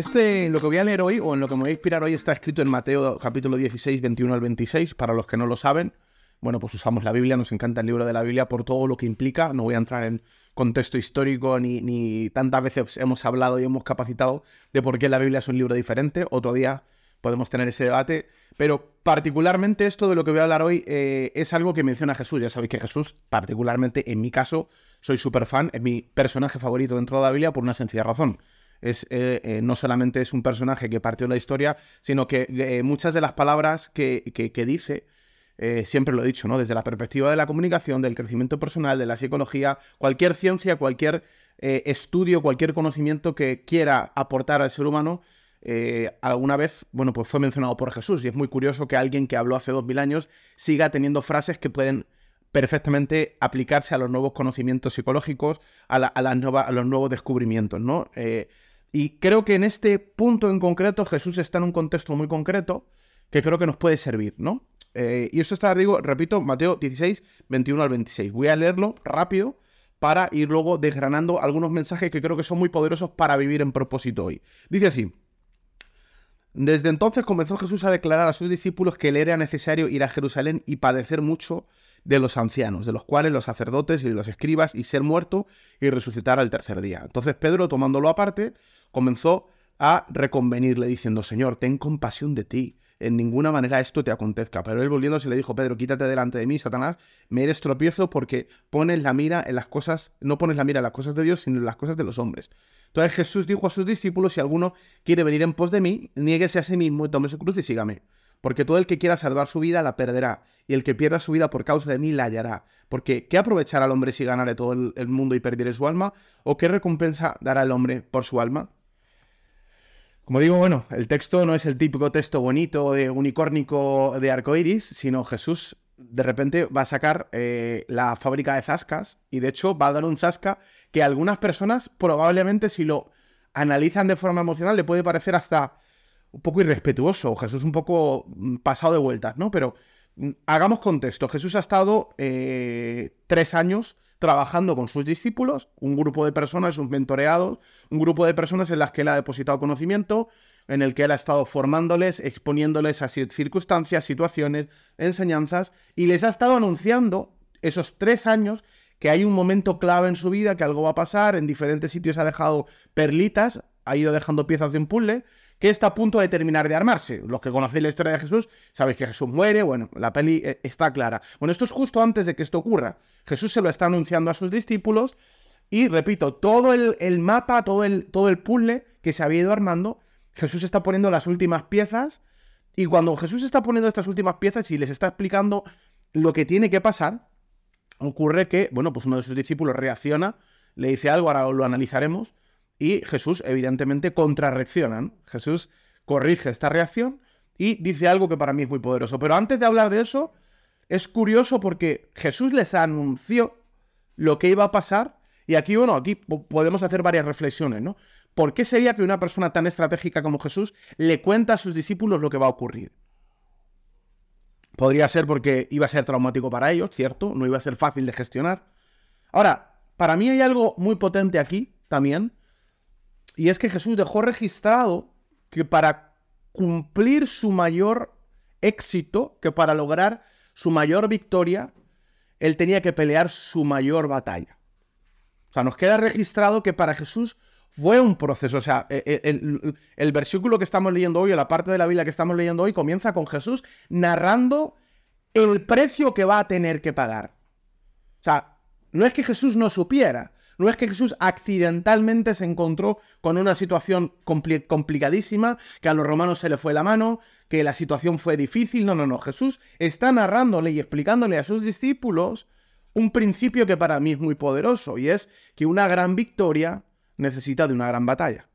Este, lo que voy a leer hoy, o en lo que me voy a inspirar hoy, está escrito en Mateo capítulo 16, 21 al 26. Para los que no lo saben, bueno, pues usamos la Biblia, nos encanta el libro de la Biblia por todo lo que implica. No voy a entrar en contexto histórico ni, tantas veces hemos hablado y hemos capacitado de por qué la Biblia es un libro diferente. Otro día podemos tener ese debate. Pero particularmente esto de lo que voy a hablar hoy eh, es algo que menciona Jesús. Ya sabéis que Jesús, particularmente en mi caso, soy súper fan, es mi personaje favorito dentro de la Biblia por una sencilla razón es, eh, eh, no solamente es un personaje que partió la historia, sino que eh, muchas de las palabras que, dice, siempre lo he dicho, ¿no? Desde la perspectiva de la comunicación, del crecimiento personal, de la psicología, cualquier ciencia, cualquier estudio, cualquier conocimiento que quiera aportar al ser humano, alguna vez, bueno, pues fue mencionado por Jesús. Y es muy curioso que alguien que habló hace dos mil años siga teniendo frases que pueden perfectamente aplicarse a los nuevos conocimientos psicológicos, a, las a los nuevos descubrimientos, ¿no? Y creo que en este punto en concreto Jesús está en un contexto muy concreto que creo que nos puede servir, ¿no? Eh, y esto está, digo, repito, Mateo 16, 21 al 26. Voy a leerlo rápido para ir luego desgranando algunos mensajes que creo que son muy poderosos para vivir en propósito hoy. Dice así. Desde entonces comenzó Jesús a declarar a sus discípulos que le era necesario ir a Jerusalén y padecer mucho de los ancianos, de los cuales los sacerdotes y los escribas, y ser muerto y resucitar al tercer día. Entonces Pedro, tomándolo aparte, comenzó a reconvenirle diciendo, Señor, ten compasión de ti, en ninguna manera esto te acontezca. Pero él volviéndose le dijo, Pedro, quítate delante de mí, Satanás, me eres tropiezo porque pones la mira en las cosas, no pones la mira en las cosas de Dios, sino en las cosas de los hombres. Entonces Jesús dijo a sus discípulos, si alguno quiere venir en pos de mí, niéguese a sí mismo y tome su cruz y sígame. Porque todo el que quiera salvar su vida la perderá, y el que pierda su vida por causa de mí la hallará. Porque ¿qué aprovechará al hombre si ganare todo el, el mundo y perdiere su alma? ¿O qué recompensa dará el hombre por su alma? Como digo, bueno, el texto no es el típico texto bonito de unicórnico de arcoiris, sino Jesús de repente va a sacar eh, la fábrica de zascas y de hecho va a dar un zasca que a algunas personas probablemente si lo analizan de forma emocional le puede parecer hasta un poco irrespetuoso, Jesús un poco mm, pasado de vueltas, ¿no? Pero mm, hagamos contexto, Jesús ha estado eh, tres años trabajando con sus discípulos, un grupo de personas, sus mentoreados, un grupo de personas en las que él ha depositado conocimiento, en el que él ha estado formándoles, exponiéndoles a circunstancias, situaciones, enseñanzas, y les ha estado anunciando esos tres años que hay un momento clave en su vida, que algo va a pasar, en diferentes sitios ha dejado perlitas, ha ido dejando piezas de un puzzle, que está a punto de terminar de armarse. Los que conocéis la historia de Jesús, sabéis que Jesús muere, bueno, la peli eh, está clara. Bueno, esto es justo antes de que esto ocurra. Jesús se lo está anunciando a sus discípulos y, repito, todo el, mapa, todo el, todo el puzzle que se había ido armando, Jesús está poniendo las últimas piezas y cuando Jesús está poniendo estas últimas piezas y les está explicando lo que tiene que pasar, ocurre que, bueno, pues uno de sus discípulos reacciona, le dice algo, ahora lo analizaremos, y Jesús, evidentemente, contrarreacciona. Jesús corrige esta reacción y dice algo que para mí es muy poderoso. Pero antes de hablar de eso, es curioso porque Jesús les anunció lo que iba a pasar. Y aquí, bueno, aquí podemos hacer varias reflexiones, ¿no? ¿Por qué sería que una persona tan estratégica como Jesús le cuenta a sus discípulos lo que va a ocurrir? Podría ser porque iba a ser traumático para ellos, ¿cierto? No iba a ser fácil de gestionar. Ahora, para mí hay algo muy potente aquí también, y es que Jesús dejó registrado que para cumplir su mayor éxito, que para lograr su mayor victoria, él tenía que pelear su mayor batalla. O sea, nos queda registrado que para Jesús fue un proceso. O sea, e, e, el, el, versículo que estamos leyendo hoy, o la parte de la Biblia que estamos leyendo hoy, comienza con Jesús narrando el precio que va a tener que pagar. O sea, no es que Jesús no supiera, no es que Jesús accidentalmente se encontró con una situación complicadísima, que a los romanos se le fue la mano, que la situación fue difícil. No, no, no. Jesús está narrándole y explicándole a sus discípulos un principio que para mí es muy poderoso y es que una gran victoria necesita de una gran batalla.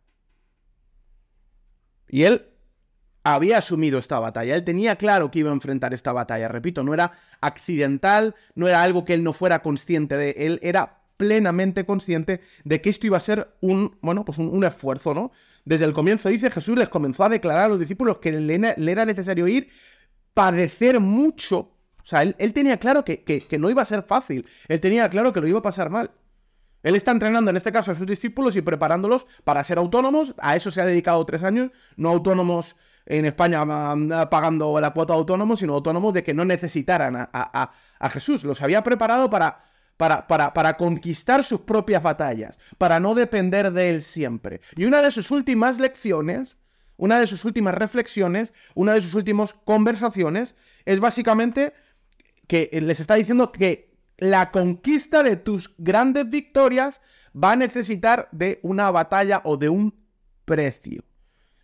Y él había asumido esta batalla, él tenía claro que iba a enfrentar esta batalla, repito, no era accidental, no era algo que él no fuera consciente de, él era plenamente consciente de que esto iba a ser un, bueno, pues un, esfuerzo, ¿no? Desde el comienzo dice Jesús les comenzó a declarar a los discípulos que le, era necesario ir, padecer mucho. O sea, él, tenía claro que, que, no iba a ser fácil, él tenía claro que lo iba a pasar mal. Él está entrenando en este caso a sus discípulos y preparándolos para ser autónomos. A eso se ha dedicado tres años, no autónomos en España pagando la cuota de autónomos, sino autónomos de que no necesitaran a, Jesús. Los había preparado para, para, para, para, conquistar sus propias batallas, para no depender de él siempre. Y una de sus últimas lecciones, una de sus últimas reflexiones, una de sus últimas conversaciones, es básicamente que les está diciendo que la conquista de tus grandes victorias va a necesitar de una batalla o de un precio.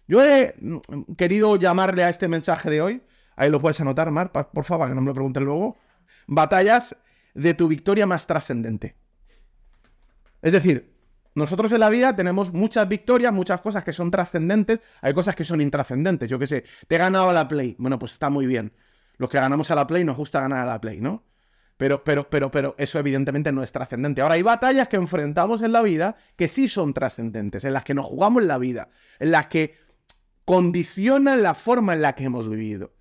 Yo he mm, querido llamarle a este mensaje de hoy, ahí lo puedes anotar, Mar, por favor, que no me lo pregunten luego, batallas de tu victoria más trascendente. Es decir, nosotros en la vida tenemos muchas victorias, muchas cosas que son trascendentes, hay cosas que son intrascendentes. Yo qué sé, te he ganado a la Play. Bueno, pues está muy bien. Los que ganamos a la Play nos gusta ganar a la Play, ¿no? Pero, pero, pero, pero eso evidentemente no es trascendente. Ahora hay batallas que enfrentamos en la vida que sí son trascendentes, en las que nos jugamos la vida, en las que condicionan la forma en la que hemos vivido.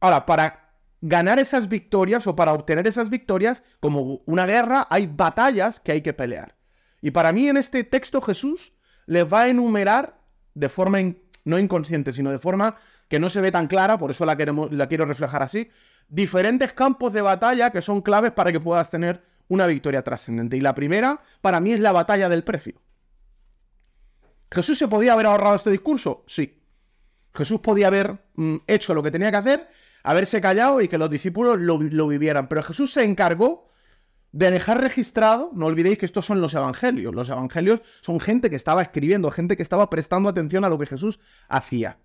Ahora, para ganar esas victorias o para obtener esas victorias, como una guerra, hay batallas que hay que pelear. Y para mí en este texto Jesús les va a enumerar de forma no inconsciente, sino de forma que no se ve tan clara, por eso la, queremos, la quiero reflejar así, diferentes campos de batalla que son claves para que puedas tener una victoria trascendente. Y la primera, para mí, es la batalla del precio. ¿Jesús se podía haber ahorrado este discurso? Sí. Jesús podía haber mm, hecho lo que tenía que hacer, haberse callado y que los discípulos lo, lo vivieran. Pero Jesús se encargó de dejar registrado, no olvidéis que estos son los evangelios. Los evangelios son gente que estaba escribiendo, gente que estaba prestando atención a lo que Jesús hacía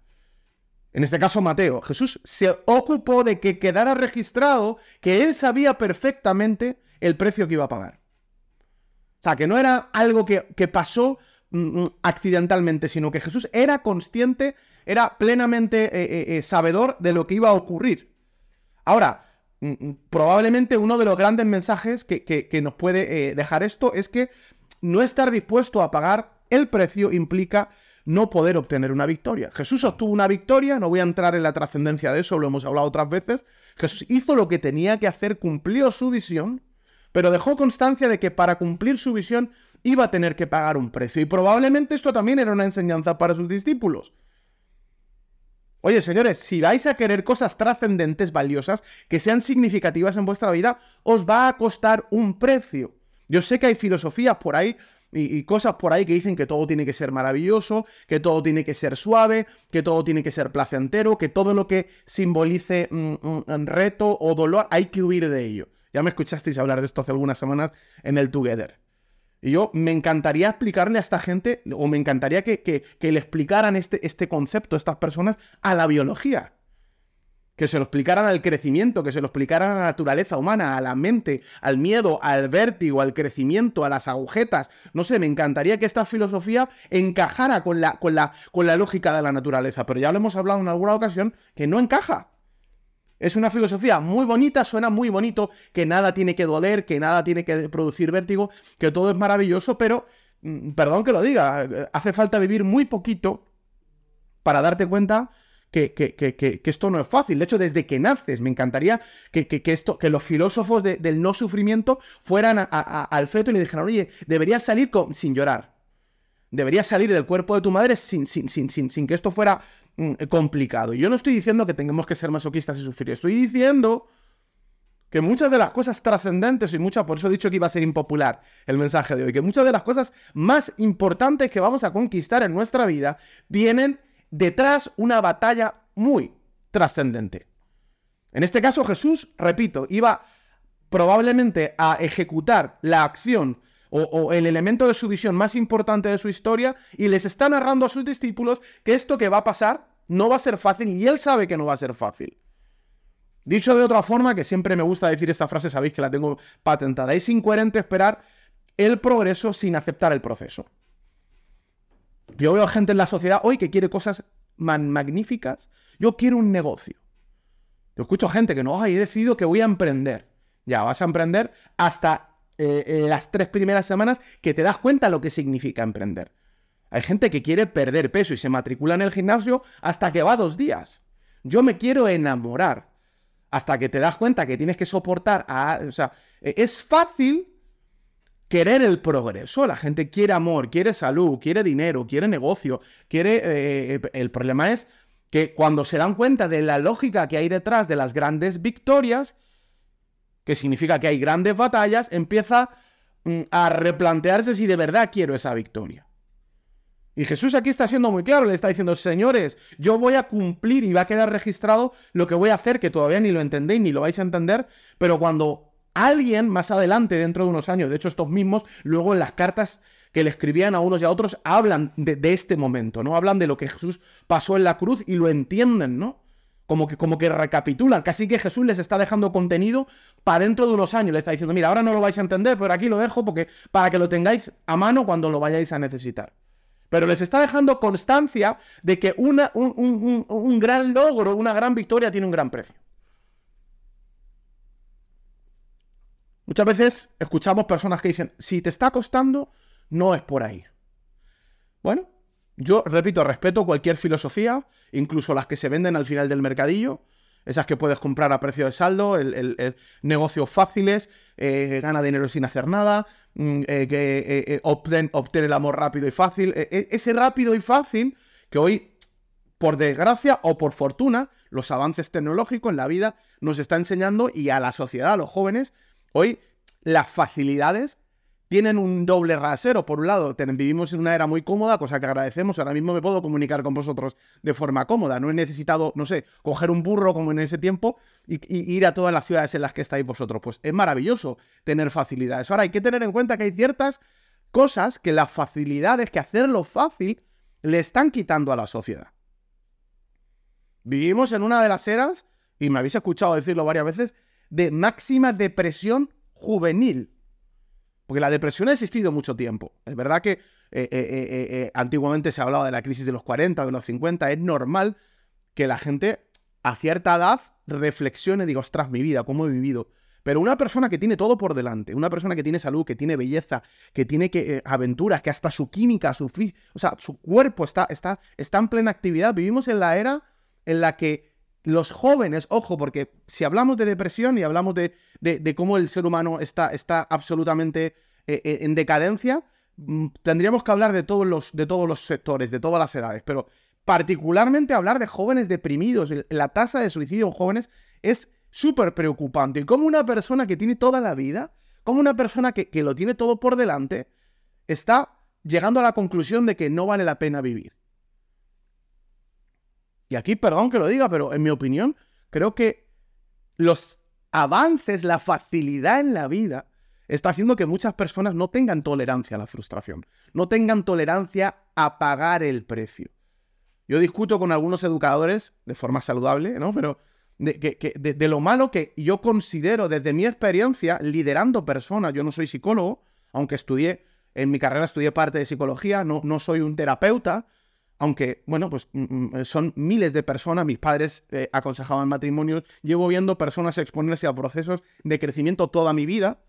en este caso Mateo, Jesús se ocupó de que quedara registrado que él sabía perfectamente el precio que iba a pagar. O sea, que no era algo que, pasó mm, mm, accidentalmente, sino que Jesús era consciente, era plenamente eh, eh, eh, sabedor de lo que iba a ocurrir. Ahora, mm, probablemente uno de los grandes mensajes que, que nos puede dejar esto es que no estar dispuesto a pagar el precio implica no poder obtener una victoria. Jesús obtuvo una victoria, no voy a entrar en la trascendencia de eso, lo hemos hablado otras veces. Jesús hizo lo que tenía que hacer, cumplió su visión, pero dejó constancia de que para cumplir su visión iba a tener que pagar un precio. Y probablemente esto también era una enseñanza para sus discípulos. Oye, señores, si vais a querer cosas trascendentes, valiosas, que sean significativas en vuestra vida, os va a costar un precio. Yo sé que hay filosofías por ahí y, cosas por ahí que dicen que todo tiene que ser maravilloso, que todo tiene que ser suave, que todo tiene que ser placentero, que todo lo que simbolice mm, mm, reto o dolor hay que huir de ello. Ya me escuchasteis hablar de esto hace algunas semanas en el Together. Y yo me encantaría explicarle a esta gente, o me encantaría que, que le explicaran este, este concepto, estas personas, a la biología que se lo explicaran al crecimiento, que se lo explicaran a la naturaleza humana, a la mente, al miedo, al vértigo, al crecimiento, a las agujetas. No sé, me encantaría que esta filosofía encajara con la, con la, con la lógica de la naturaleza, pero ya lo hemos hablado en alguna ocasión que no encaja. Es una filosofía muy bonita, suena muy bonito, que nada tiene que doler, que nada tiene que producir vértigo, que todo es maravilloso, pero, mm, perdón que lo diga, hace falta vivir muy poquito para darte cuenta que, que, que, esto no es fácil. De hecho, desde que naces, me encantaría que, esto, que los filósofos del no sufrimiento fueran al feto y le dijeran, oye, deberías salir sin llorar. Deberías salir del cuerpo de tu madre sin, sin, sin, sin, que esto fuera complicado. Y yo no estoy diciendo que tengamos que ser masoquistas y sufrir. Estoy diciendo que muchas de las cosas trascendentes y muchas, por eso he dicho que iba a ser impopular el mensaje de hoy, que muchas de las cosas más importantes que vamos a conquistar en nuestra vida vienen detrás una batalla muy trascendente. En este caso Jesús, repito, iba probablemente a ejecutar la acción o, el elemento de su visión más importante de su historia y les está narrando a sus discípulos que esto que va a pasar no va a ser fácil y él sabe que no va a ser fácil. Dicho de otra forma, que siempre me gusta decir esta frase, sabéis que la tengo patentada, es incoherente esperar el progreso sin aceptar el proceso. Yo veo gente en la sociedad hoy que quiere cosas magníficas. Yo quiero un negocio. Yo escucho gente que no, he decidido que voy a emprender. Ya, vas a emprender hasta eh, eh, las tres primeras semanas que te das cuenta lo que significa emprender. Hay gente que quiere perder peso y se matricula en el gimnasio hasta que va dos días. Yo me quiero enamorar hasta que te das cuenta que tienes que soportar a... O sea, e, es fácil querer el progreso. La gente quiere amor, quiere salud, quiere dinero, quiere negocio, quiere... Eh, el problema es que cuando se dan cuenta de la lógica que hay detrás de las grandes victorias, que significa que hay grandes batallas, empieza mm, a replantearse si de verdad quiero esa victoria. Y Jesús aquí está siendo muy claro, le está diciendo, señores, yo voy a cumplir y va a quedar registrado lo que voy a hacer, que todavía ni lo entendéis ni lo vais a entender, pero cuando alguien más adelante, dentro de unos años, de hecho estos mismos, luego en las cartas que le escribían a unos y a otros, hablan de, este momento, ¿no? Hablan de lo que Jesús pasó en la cruz y lo entienden, ¿no? Como que, como que recapitulan, casi que Jesús les está dejando contenido para dentro de unos años, le está diciendo, mira, ahora no lo vais a entender, pero aquí lo dejo porque, para que lo tengáis a mano cuando lo vayáis a necesitar. Pero les está dejando constancia de que una, un, gran logro, una gran victoria tiene un gran precio. Muchas veces escuchamos personas que dicen, si te está costando, no es por ahí. Bueno, yo repito, respeto cualquier filosofía, incluso las que se venden al final del mercadillo, esas que puedes comprar a precio de saldo, el, negocios fáciles, eh, gana dinero sin hacer nada, mm, eh, que eh, obtén, el amor rápido y fácil. E, e, ese rápido y fácil que hoy, por desgracia o por fortuna, los avances tecnológicos en la vida nos está enseñando y a la sociedad, a los jóvenes, hoy las facilidades tienen un doble rasero. Por un lado, vivimos en una era muy cómoda, cosa que agradecemos. Ahora mismo me puedo comunicar con vosotros de forma cómoda. No he necesitado, no sé, coger un burro como en ese tiempo y, ir a todas las ciudades en las que estáis vosotros. Pues es maravilloso tener facilidades. Ahora hay que tener en cuenta que hay ciertas cosas que las facilidades, que hacerlo fácil, le están quitando a la sociedad. Vivimos en una de las eras, y me habéis escuchado decirlo varias veces, de máxima depresión juvenil. Porque la depresión ha existido mucho tiempo. Es verdad que eh, eh, eh, antiguamente se hablaba de la crisis de los 40, de los 50. Es normal que la gente a cierta edad reflexione y diga, ostras, mi vida, ¿cómo he vivido? Pero una persona que tiene todo por delante, una persona que tiene salud, que tiene belleza, que tiene que, aventuras, que hasta su química, su o sea, su cuerpo está, está, está en plena actividad. Vivimos en la era en la que los jóvenes, ojo, porque si hablamos de depresión y hablamos de, cómo el ser humano está, absolutamente eh, eh, en decadencia, mm, tendríamos que hablar de todos, los, de todos los sectores, de todas las edades, pero particularmente hablar de jóvenes deprimidos, la tasa de suicidio en jóvenes es súper preocupante. Y como una persona que tiene toda la vida, como una persona que lo tiene todo por delante, está llegando a la conclusión de que no vale la pena vivir. Y aquí, perdón que lo diga, pero en mi opinión, creo que los avances, la facilidad en la vida, está haciendo que muchas personas no tengan tolerancia a la frustración, no tengan tolerancia a pagar el precio. Yo discuto con algunos educadores de forma saludable, ¿no? Pero de, de, lo malo que yo considero desde mi experiencia liderando personas, yo no soy psicólogo, aunque estudié, en mi carrera estudié parte de psicología, no, no soy un terapeuta, aunque, bueno, pues mm, mm, son miles de personas, mis padres eh, aconsejaban matrimonios, llevo viendo personas exponerse a procesos de crecimiento toda mi vida,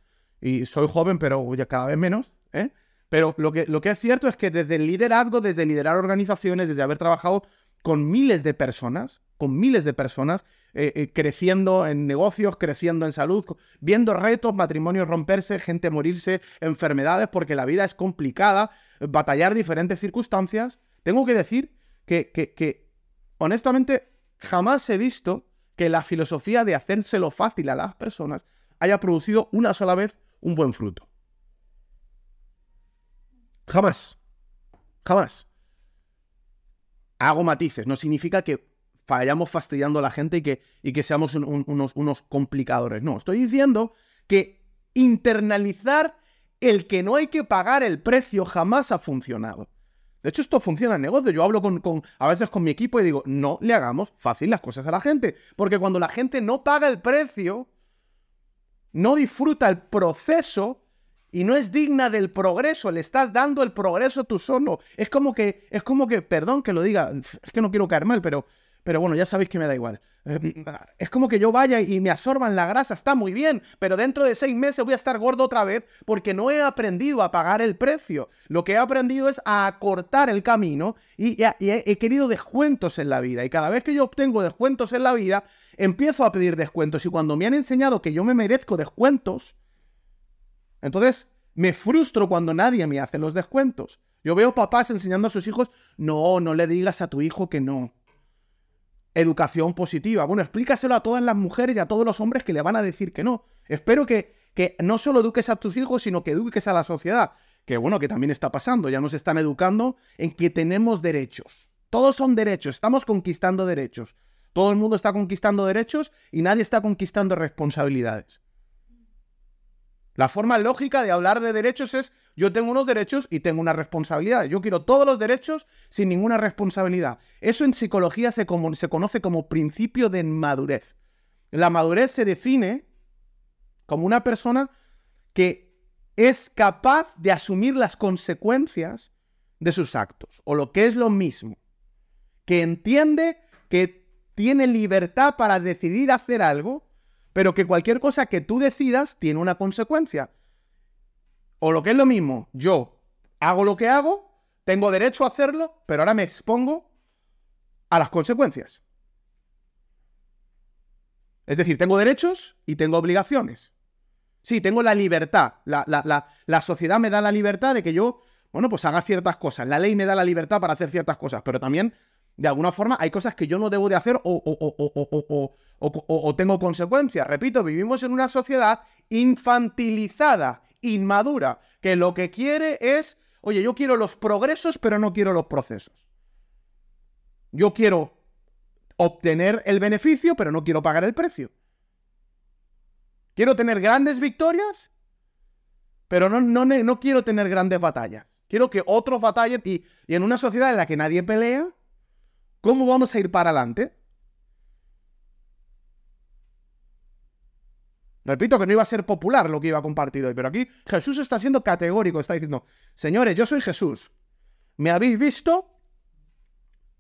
y soy joven, pero ya cada vez menos, ¿eh? Pero lo que, lo que es cierto es que desde el liderazgo, desde liderar organizaciones, desde haber trabajado con miles de personas, con miles de personas, eh, creciendo en negocios, creciendo en salud, viendo retos, matrimonios romperse, gente morirse, enfermedades, porque la vida es complicada, batallar diferentes circunstancias, tengo que decir que, honestamente, jamás he visto que la filosofía de hacérselo fácil a las personas haya producido una sola vez un buen fruto. Jamás. Jamás. Hago matices. No significa que vayamos fastidiando a la gente y que, y que seamos unos, unos complicadores. No, estoy diciendo que internalizar el que no hay que pagar el precio jamás ha funcionado. De hecho, esto funciona en negocio. Yo hablo con, a veces con mi equipo y digo, no le hagamos fácil las cosas a la gente. Porque cuando la gente no paga el precio, no disfruta el proceso y no es digna del progreso, le estás dando el progreso tú solo. Es como que, es como que, perdón que lo diga, es que no quiero caer mal, pero pero bueno, ya sabéis que me da igual. Eh, es como que yo vaya y me absorban la grasa, está muy bien, pero dentro de seis meses voy a estar gordo otra vez porque no he aprendido a pagar el precio. Lo que he aprendido es a acortar el camino y, he, querido descuentos en la vida. Y cada vez que yo obtengo descuentos en la vida, empiezo a pedir descuentos. Y cuando me han enseñado que yo me merezco descuentos, entonces Me frustro cuando nadie me hace los descuentos. Yo veo papás enseñando a sus hijos, no, no le digas a tu hijo que no. Educación positiva. Bueno, explícaselo a todas las mujeres y a todos los hombres que le van a decir que no. Espero que, que no solo eduques a tus hijos, sino que eduques a la sociedad. Que bueno, que también está pasando. Ya nos están educando en que tenemos derechos. Todos son derechos. Estamos conquistando derechos. Todo el mundo está conquistando derechos y nadie está conquistando responsabilidades. La forma lógica de hablar de derechos es yo tengo unos derechos y tengo una responsabilidad. Yo quiero todos los derechos sin ninguna responsabilidad. Eso en psicología se, se conoce como principio de madurez. La madurez se define como una persona que es capaz de asumir las consecuencias de sus actos, o lo que es lo mismo, que entiende que tiene libertad para decidir hacer algo pero que cualquier cosa que tú decidas tiene una consecuencia. O lo que es lo mismo, yo hago lo que hago, tengo derecho a hacerlo, pero ahora me expongo a las consecuencias. Es decir, tengo derechos y tengo obligaciones. Sí, tengo la libertad. La, la, sociedad me da la libertad de que yo, bueno, pues haga ciertas cosas. La ley me da la libertad para hacer ciertas cosas, pero también, de alguna forma, hay cosas que yo no debo de hacer o, o, o, tengo consecuencias. Repito, vivimos en una sociedad infantilizada, inmadura, que lo que quiere es, oye, yo quiero los progresos, pero no quiero los procesos. Yo quiero obtener el beneficio, pero no quiero pagar el precio. Quiero tener grandes victorias, pero no, no, no quiero tener grandes batallas. Quiero que otros batallen y, y en una sociedad en la que nadie pelea, ¿cómo vamos a ir para adelante? Repito que no iba a ser popular lo que iba a compartir hoy, pero aquí Jesús está siendo categórico, está diciendo, señores, yo soy Jesús. ¿Me habéis visto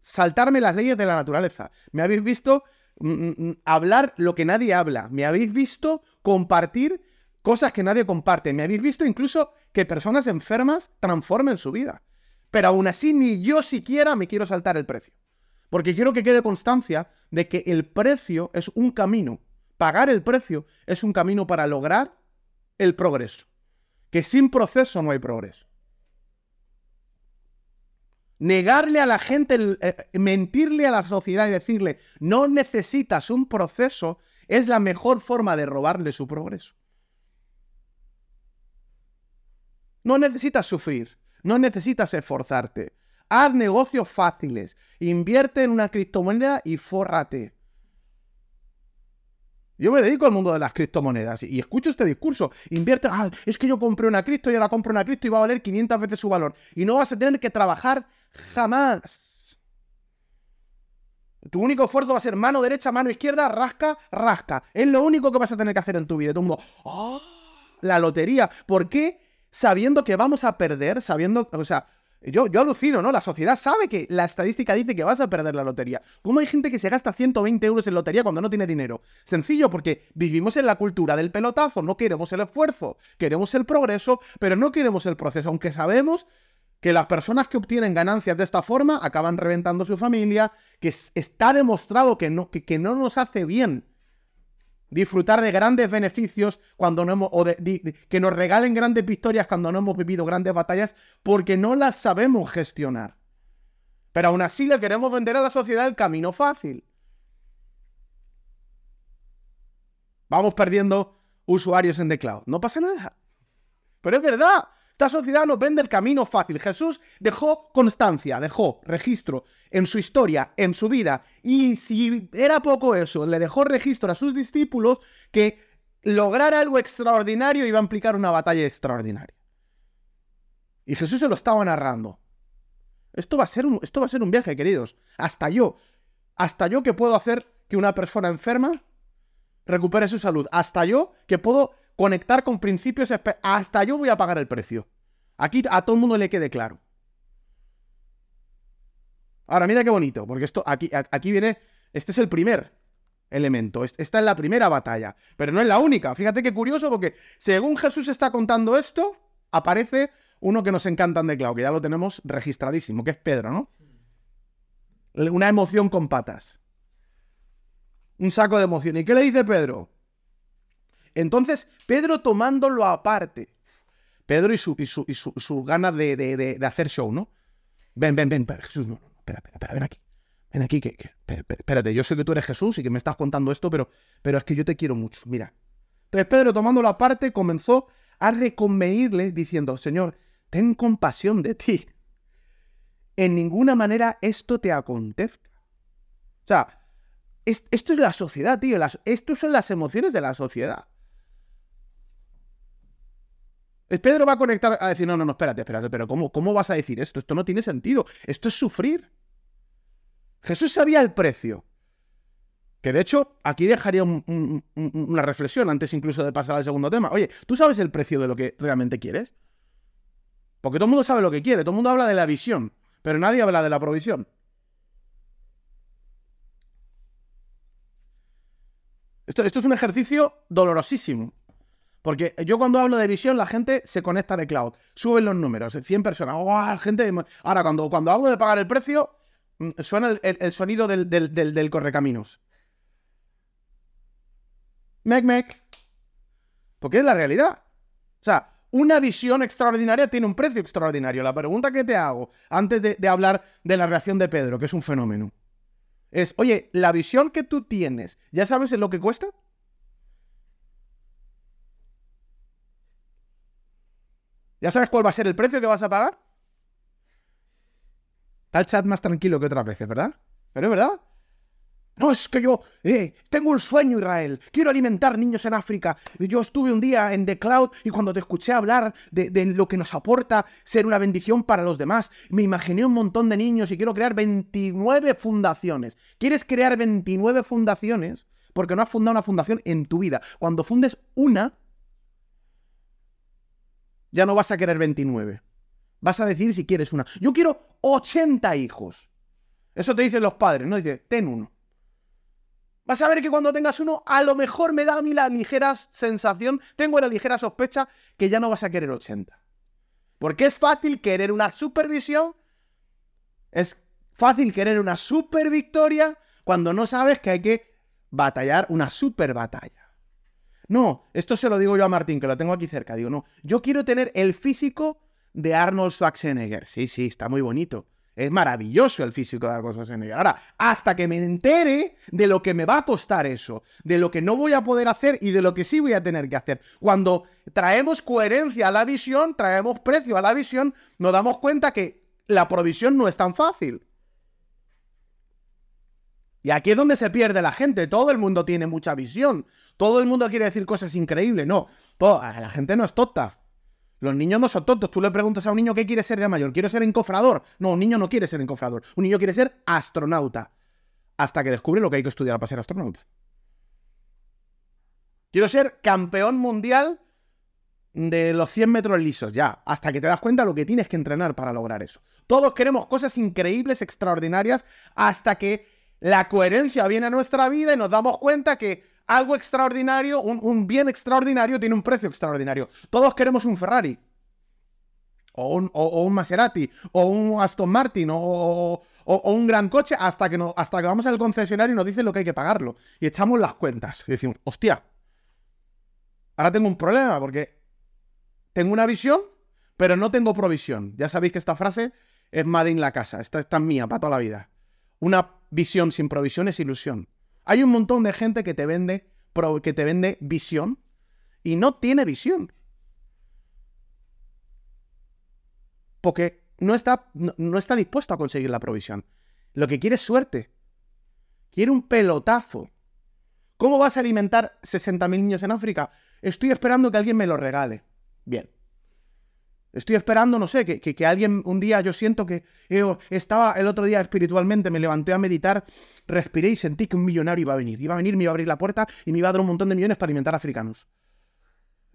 saltarme las leyes de la naturaleza? ¿Me habéis visto mm, mm, mm, hablar lo que nadie habla? ¿Me habéis visto compartir cosas que nadie comparte? ¿Me habéis visto incluso que personas enfermas transformen su vida? Pero aún así ni yo siquiera me quiero saltar el precio. Porque quiero que quede constancia de que el precio es un camino pagar el precio es un camino para lograr el progreso. Que sin proceso no hay progreso. Negarle a la gente, eh, mentirle a la sociedad y decirle no necesitas un proceso es la mejor forma de robarle su progreso. No necesitas sufrir, no necesitas esforzarte. Haz negocios fáciles, invierte en una criptomoneda y fórrate. Yo me dedico al mundo de las criptomonedas y escucho este discurso. Invierte, ah, es que yo compré una cripto y ahora compro una cripto y va a valer 500 veces su valor. Y no vas a tener que trabajar jamás. Tu único esfuerzo va a ser mano derecha, mano izquierda, rasca, rasca. Es lo único que vas a tener que hacer en tu vida. Todo el mundo, ¡oh! La lotería. ¿Por qué? Sabiendo que vamos a perder, sabiendo, o sea, yo, yo alucino, ¿no? La sociedad sabe que la estadística dice que vas a perder la lotería. ¿Cómo hay gente que se gasta 120 euros en lotería cuando no tiene dinero? Sencillo, porque vivimos en la cultura del pelotazo, no queremos el esfuerzo, queremos el progreso, pero no queremos el proceso, aunque sabemos que las personas que obtienen ganancias de esta forma acaban reventando su familia, que está demostrado que no, que no nos hace bien disfrutar de grandes beneficios cuando no hemos, o de, que nos regalen grandes victorias cuando no hemos vivido grandes batallas porque no las sabemos gestionar. Pero aún así le queremos vender a la sociedad el camino fácil. Vamos perdiendo usuarios en The Cloud. No pasa nada. Pero es verdad. Esta sociedad nos vende el camino fácil. Jesús dejó constancia, dejó registro en su historia, en su vida. Y si era poco eso, le dejó registro a sus discípulos que lograr algo extraordinario iba a implicar una batalla extraordinaria. Y Jesús se lo estaba narrando. Esto va a ser un, esto va a ser un viaje, queridos. Hasta yo. Hasta yo que puedo hacer que una persona enferma recupere su salud. Hasta yo que puedo conectar con principios, hasta yo voy a pagar el precio. Aquí a todo el mundo le quede claro. Ahora, mira qué bonito, porque esto aquí, aquí viene, este es el primer elemento, esta es la primera batalla, pero no es la única. Fíjate qué curioso, porque según Jesús está contando esto, aparece uno que nos encantan de Clau, que ya lo tenemos registradísimo, que es Pedro, ¿no? Una emoción con patas. Un saco de emoción. ¿Y qué le dice Pedro? Entonces, Pedro tomándolo aparte. Pedro y su, ganas de, hacer show, ¿no? Ven, ven, ven, Jesús, no, no, espera, espera, espera, ven aquí. Ven aquí, que, espérate, yo sé que tú eres Jesús y que me estás contando esto, pero, pero es que yo te quiero mucho, mira. Entonces Pedro, tomando la parte, comenzó a reconvenirle diciendo, Señor, ten compasión de ti. En ninguna manera esto te acontezca. O sea, esto es la sociedad, tío. esto son las emociones de la sociedad. Pedro va a conectar a decir, no, no, no, espérate, espérate, pero ¿cómo, ¿cómo vas a decir esto? Esto no tiene sentido. Esto es sufrir. Jesús sabía el precio. Que de hecho, aquí dejaría una reflexión antes incluso de pasar al segundo tema. Oye, ¿tú sabes el precio de lo que realmente quieres? Porque todo el mundo sabe lo que quiere, todo el mundo habla de la visión, pero nadie habla de la provisión. Esto, esto es un ejercicio dolorosísimo. Porque yo cuando hablo de visión, la gente se conecta de cloud. Suben los números, 100 personas. ¡Oh, gente! Ahora, cuando, cuando hablo de pagar el precio, mm, suena el, sonido del, del, del correcaminos. Mec, mec. Porque es la realidad. O sea, una visión extraordinaria tiene un precio extraordinario. La pregunta que te hago antes de, hablar de la reacción de Pedro, que es un fenómeno, es, oye, la visión que tú tienes, ¿ya sabes lo que cuesta? ¿Ya sabes cuál va a ser el precio que vas a pagar? Está el chat más tranquilo que otras veces, ¿verdad? Pero es verdad. No, es que yo eh, tengo un sueño, Israel. Quiero alimentar niños en África. Yo estuve un día en The Cloud y cuando te escuché hablar de, lo que nos aporta ser una bendición para los demás, me imaginé un montón de niños y quiero crear 29 fundaciones. ¿Quieres crear 29 fundaciones? Porque no has fundado una fundación en tu vida. Cuando fundes una, ya no vas a querer 29. Vas a decir si quieres una. Yo quiero 80 hijos. Eso te dicen los padres, ¿no? Dice, ten uno. Vas a ver que cuando tengas uno, a lo mejor me da a mí la ligera sensación, tengo la ligera sospecha que ya no vas a querer 80. Porque es fácil querer una supervisión, es fácil querer una super victoria cuando no sabes que hay que batallar una super batalla. No, esto se lo digo yo a Martín, que lo tengo aquí cerca. Digo, no, yo quiero tener el físico de Arnold Schwarzenegger. Sí, sí, está muy bonito. Es maravilloso el físico de Arnold Schwarzenegger. Ahora, hasta que me entere de lo que me va a costar eso, de lo que no voy a poder hacer y de lo que sí voy a tener que hacer. Cuando traemos coherencia a la visión, traemos precio a la visión, nos damos cuenta que la provisión no es tan fácil. Y aquí es donde se pierde la gente. Todo el mundo tiene mucha visión. Todo el mundo quiere decir cosas increíbles. No, la gente no es tonta. Los niños no son tontos. Tú le preguntas a un niño qué quiere ser de mayor. ¿Quiero ser encofrador? No, un niño no quiere ser encofrador. Un niño quiere ser astronauta. Hasta que descubre lo que hay que estudiar para ser astronauta. Quiero ser campeón mundial de los 100 metros lisos, ya. Hasta que te das cuenta lo que tienes que entrenar para lograr eso. Todos queremos cosas increíbles, extraordinarias, hasta que la coherencia viene a nuestra vida y nos damos cuenta que algo extraordinario, un, bien extraordinario, tiene un precio extraordinario. Todos queremos un Ferrari. O un, o, un Maserati, o un Aston Martin, o, un gran coche, hasta que, no, hasta que vamos al concesionario y nos dicen lo que hay que pagarlo. Y echamos las cuentas. Y decimos, hostia, ahora tengo un problema porque tengo una visión, pero no tengo provisión. Ya sabéis que esta frase es Made in la casa. Esta, esta es mía para toda la vida. Una visión sin provisión es ilusión. Hay un montón de gente que te vende, que te vende visión y no tiene visión. Porque no está, no, está dispuesto a conseguir la provisión. Lo que quiere es suerte. Quiere un pelotazo. ¿Cómo vas a alimentar 60.000 niños en África? Estoy esperando que alguien me lo regale. Bien. Estoy esperando, no sé, que, alguien un día yo siento que estaba el otro día espiritualmente, me levanté a meditar, respiré y sentí que un millonario iba a venir. Iba a venir, me iba a abrir la puerta y me iba a dar un montón de millones para alimentar africanos.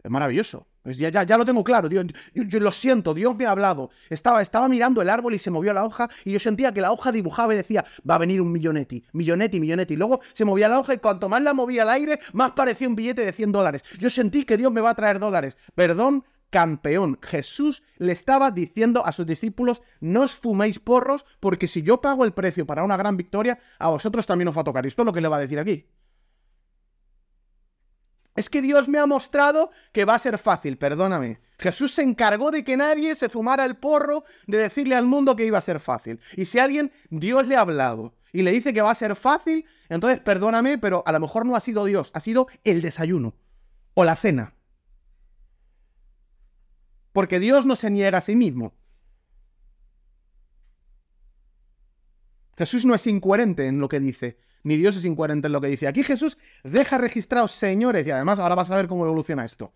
Es maravilloso. ya, ya, ya, lo tengo claro. Dios, yo, lo siento, Dios me ha hablado. Estaba, estaba mirando el árbol y se movió la hoja y yo sentía que la hoja dibujaba y decía, va a venir un millonetti, millonetti, millonetti. Luego se movía la hoja y cuanto más la movía al aire, más parecía un billete de 100 dólares. Yo sentí que Dios me va a traer dólares. Perdón, campeón. Jesús le estaba diciendo a sus discípulos, no os fuméis porros, porque si yo pago el precio para una gran victoria, a vosotros también os va a tocar. Esto es lo que le va a decir aquí. Es que Dios me ha mostrado que va a ser fácil, perdóname. Jesús se encargó de que nadie se fumara el porro de decirle al mundo que iba a ser fácil. Y si alguien, Dios le ha hablado y le dice que va a ser fácil, entonces perdóname, pero a lo mejor no ha sido Dios, ha sido el desayuno o la cena. Porque Dios no se niega a sí mismo. Jesús no es incoherente en lo que dice ni Dios es incoherente en lo que dice. Aquí Jesús deja registrados señores y además ahora vas a ver cómo evoluciona esto.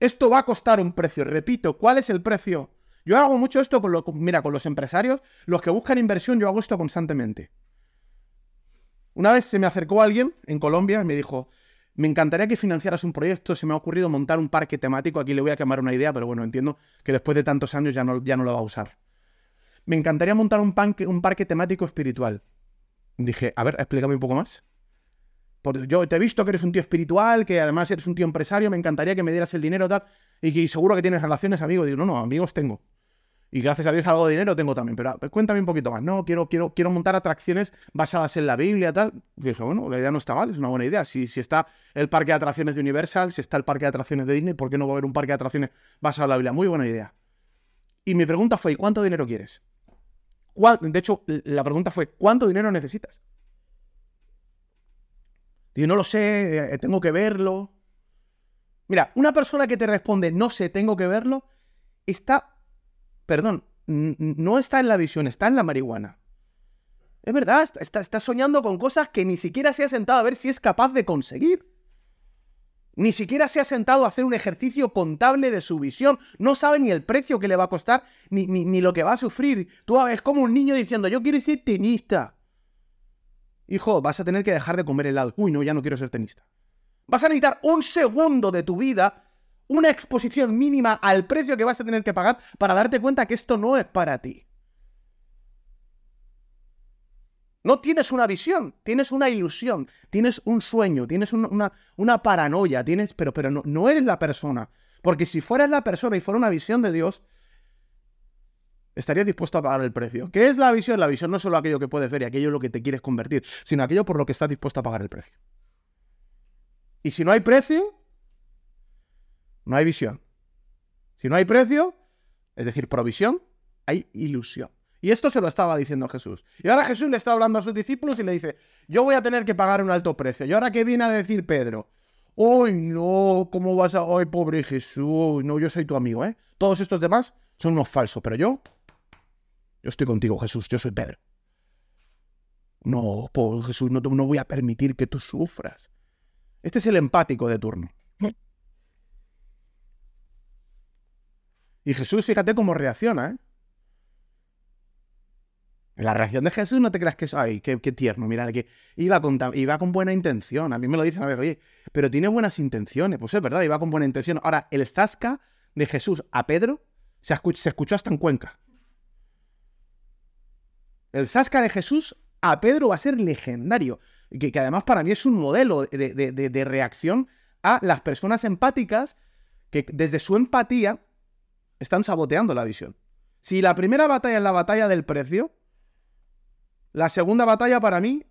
Esto va a costar un precio. Repito, ¿cuál es el precio? Yo hago mucho esto con, lo, mira, con los empresarios, los que buscan inversión, yo hago esto constantemente. Una vez se me acercó alguien en Colombia y me dijo, me encantaría que financiaras un proyecto, se me ha ocurrido montar un parque temático, aquí le voy a quemar una idea, pero bueno, entiendo que después de tantos años ya no, ya no lo va a usar. Me encantaría montar un, un parque temático espiritual. Dije, a ver, explícame un poco más. Porque yo te he visto que eres un tío espiritual, que además eres un tío empresario, me encantaría que me dieras el dinero tal, y que seguro que tienes relaciones, amigos. Digo, no, no, amigos tengo. Y gracias a Dios algo de dinero tengo también. Pero cuéntame un poquito más. No, quiero, quiero, quiero montar atracciones basadas en la Biblia, tal. dije, bueno, la idea no está mal, es una buena idea. Si, si está el parque de atracciones de Universal, si está el parque de atracciones de Disney, ¿por qué no va a haber un parque de atracciones basado en la Biblia? Muy buena idea. Y mi pregunta fue, ¿y cuánto dinero quieres? De hecho, la pregunta fue, ¿cuánto dinero necesitas? Digo, no lo sé, eh, tengo que verlo. Mira, una persona que te responde, no sé, tengo que verlo, está, perdón, no está en la visión, está en la marihuana. Es verdad, está, está, soñando con cosas que ni siquiera se ha sentado a ver si es capaz de conseguir. Ni siquiera se ha sentado a hacer un ejercicio contable de su visión. No sabe ni el precio que le va a costar, ni, ni, lo que va a sufrir. Tú es como un niño diciendo, yo quiero ser tenista. Hijo, vas a tener que dejar de comer helado. Uy, no, ya no quiero ser tenista. Vas a necesitar un segundo de tu vida, una exposición mínima al precio que vas a tener que pagar para darte cuenta que esto no es para ti. No tienes una visión, tienes una ilusión, tienes un sueño, tienes una, una, paranoia, tienes, pero, pero no, no eres la persona. Porque si fueras la persona y fuera una visión de Dios, estarías dispuesto a pagar el precio. ¿Qué es la visión? La visión no es solo aquello que puedes ver y aquello en lo que te quieres convertir, sino aquello por lo que estás dispuesto a pagar el precio. Y si no hay precio, no hay visión. Si no hay precio, es decir, provisión, hay ilusión. Y esto se lo estaba diciendo Jesús. Y ahora Jesús le está hablando a sus discípulos y le dice, yo voy a tener que pagar un alto precio. Y ahora qué viene a decir Pedro, ¡Uy, no! ¿Cómo vas a...! ¡Ay, pobre Jesús! No, yo soy tu amigo, ¿eh? Todos estos demás son unos falsos, pero yo... Yo estoy contigo, Jesús, yo soy Pedro. No, pobre Jesús, no, no voy a permitir que tú sufras. Este es el empático de turno. Y Jesús, fíjate cómo reacciona, ¿eh? La reacción de Jesús no te creas que es, ay, qué, tierno, mira, que iba con, iba con buena intención. A mí me lo dicen a veces, oye, pero tiene buenas intenciones. Pues es verdad, iba con buena intención. Ahora, el zasca de Jesús a Pedro se, escuchó hasta en Cuenca. El zasca de Jesús a Pedro va a ser legendario. Que, que además para mí es un modelo de, de reacción a las personas empáticas que desde su empatía están saboteando la visión. Si la primera batalla es la batalla del precio, la segunda batalla para mí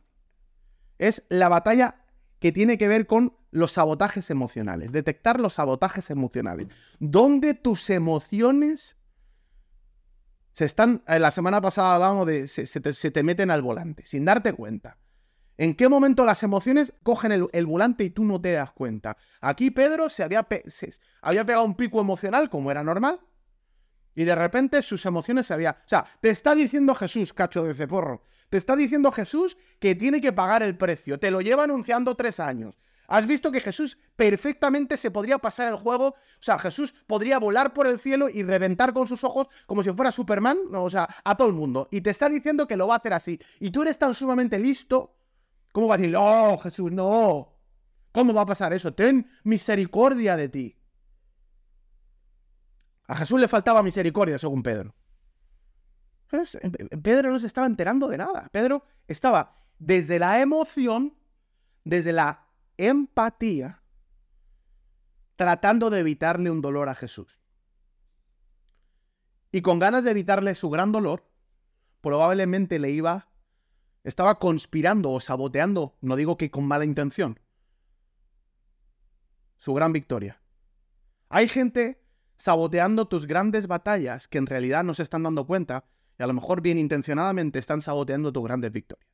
es la batalla que tiene que ver con los sabotajes emocionales, detectar los sabotajes emocionales. ¿Dónde tus emociones se están, eh, la semana pasada hablábamos de, se, te, meten al volante, sin darte cuenta. ¿En qué momento las emociones cogen el, volante y tú no te das cuenta? Aquí Pedro se había, se había pegado un pico emocional, como era normal, y de repente sus emociones se había... O sea, te está diciendo Jesús, cacho de ceporro, te está diciendo Jesús que tiene que pagar el precio. Te lo lleva anunciando tres años. Has visto que Jesús perfectamente se podría pasar el juego, o sea, Jesús podría volar por el cielo y reventar con sus ojos como si fuera Superman, o sea, a todo el mundo. Y te está diciendo que lo va a hacer así. Y tú eres tan sumamente listo, ¿cómo va a decir, oh, Jesús, no? ¿Cómo va a pasar eso? Ten misericordia de ti. A Jesús le faltaba misericordia, según Pedro. Pedro no se estaba enterando de nada. Pedro estaba desde la emoción, desde la empatía, tratando de evitarle un dolor a Jesús. Y con ganas de evitarle su gran dolor, probablemente le iba, estaba conspirando o saboteando, no digo que con mala intención, su gran victoria. Hay gente saboteando tus grandes batallas que en realidad no se están dando cuenta y a lo mejor bien intencionadamente están saboteando tus grandes victorias.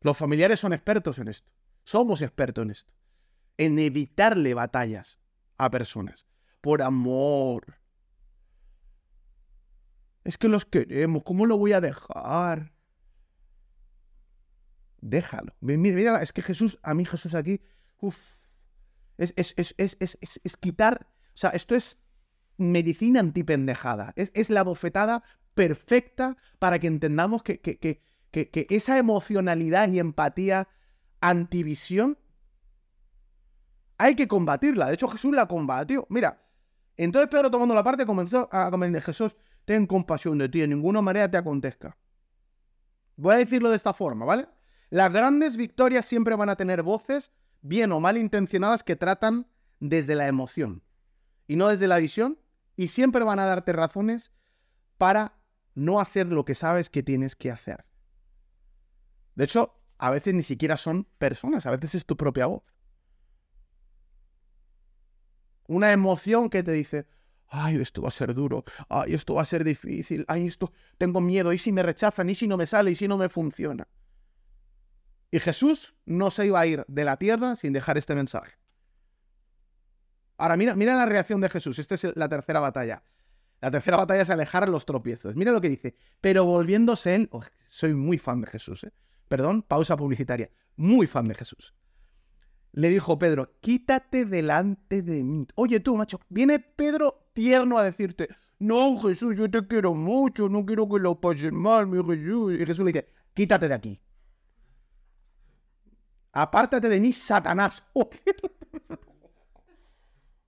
Los familiares son expertos en esto. Somos expertos en esto. En evitarle batallas a personas. Por amor. Es que los queremos. ¿Cómo lo voy a dejar? Déjalo. Mira, mira, es que Jesús, a mí Jesús aquí, uff, es, es, es, es, quitar, o sea, esto es medicina antipendejada. Es, es la bofetada perfecta para que entendamos que, que, que, que, esa emocionalidad y empatía antivisión hay que combatirla. De hecho, Jesús la combatió. Mira, entonces Pedro tomando la parte comenzó a comentar, Jesús, ten compasión de ti, en ninguna manera te acontezca. Voy a decirlo de esta forma, ¿vale? Las grandes victorias siempre van a tener voces bien o mal intencionadas que tratan desde la emoción y no desde la visión y siempre van a darte razones para no hacer lo que sabes que tienes que hacer. De hecho, a veces ni siquiera son personas, a veces es tu propia voz. Una emoción que te dice, ay, esto va a ser duro, ay, esto va a ser difícil, ay, esto, tengo miedo, y si me rechazan, y si no me sale, y si no me funciona. Y Jesús no se iba a ir de la tierra sin dejar este mensaje. Ahora, mira, mira la reacción de Jesús. Esta es la tercera batalla. La tercera batalla es alejar los tropiezos. Mira lo que dice. Pero volviéndose él. Oh, soy muy fan de Jesús, ¿eh? Perdón, pausa publicitaria. Muy fan de Jesús. Le dijo Pedro, quítate delante de mí. Oye tú, macho, viene Pedro tierno a decirte, no, Jesús, yo te quiero mucho, no quiero que lo pases mal, mi Jesús. Y Jesús le dice, quítate de aquí apártate de mí, Satanás.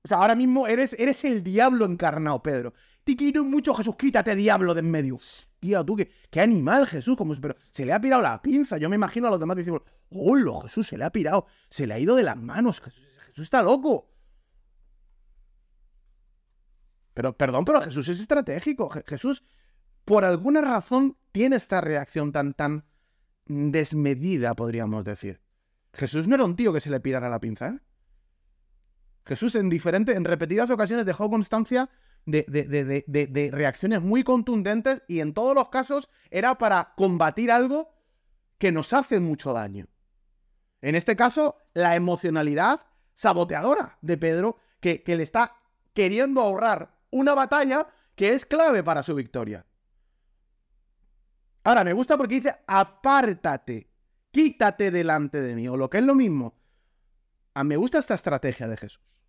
O sea, ahora mismo eres, eres el diablo encarnado, Pedro. Te quiero mucho, Jesús, quítate, diablo, de en medio. Tío, tú, qué, qué animal, Jesús, como pero se le ha pirado la pinza. Yo me imagino a los demás diciendo, hola, Jesús, se le ha pirado, se le ha ido de las manos, Jesús, Jesús está loco. Pero, perdón, pero Jesús es estratégico. Jesús, por alguna razón, tiene esta reacción tan, tan desmedida, podríamos decir. Jesús no era un tío que se le pirara la pinza, ¿eh? Jesús en diferentes, en repetidas ocasiones dejó constancia de, de, reacciones muy contundentes y en todos los casos era para combatir algo que nos hace mucho daño. En este caso, la emocionalidad saboteadora de Pedro, que, que le está queriendo ahorrar una batalla que es clave para su victoria. Ahora, me gusta porque dice, apártate quítate delante de mí. O lo que es lo mismo. A me gusta esta estrategia de Jesús.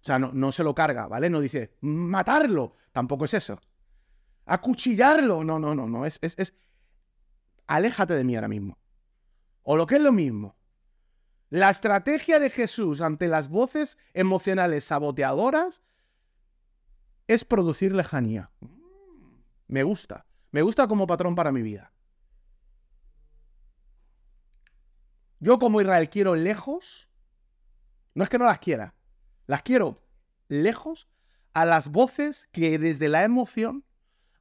O sea, no, se lo carga, ¿vale? No dice matarlo. Tampoco es eso. Acuchillarlo. No, no, no, no. Es, es, es. Aléjate de mí ahora mismo. O lo que es lo mismo. La estrategia de Jesús ante las voces emocionales saboteadoras es producir lejanía. Me gusta. Me gusta como patrón para mi vida. Yo como Israel quiero lejos, no es que no las quiera, las quiero lejos a las voces que desde la emoción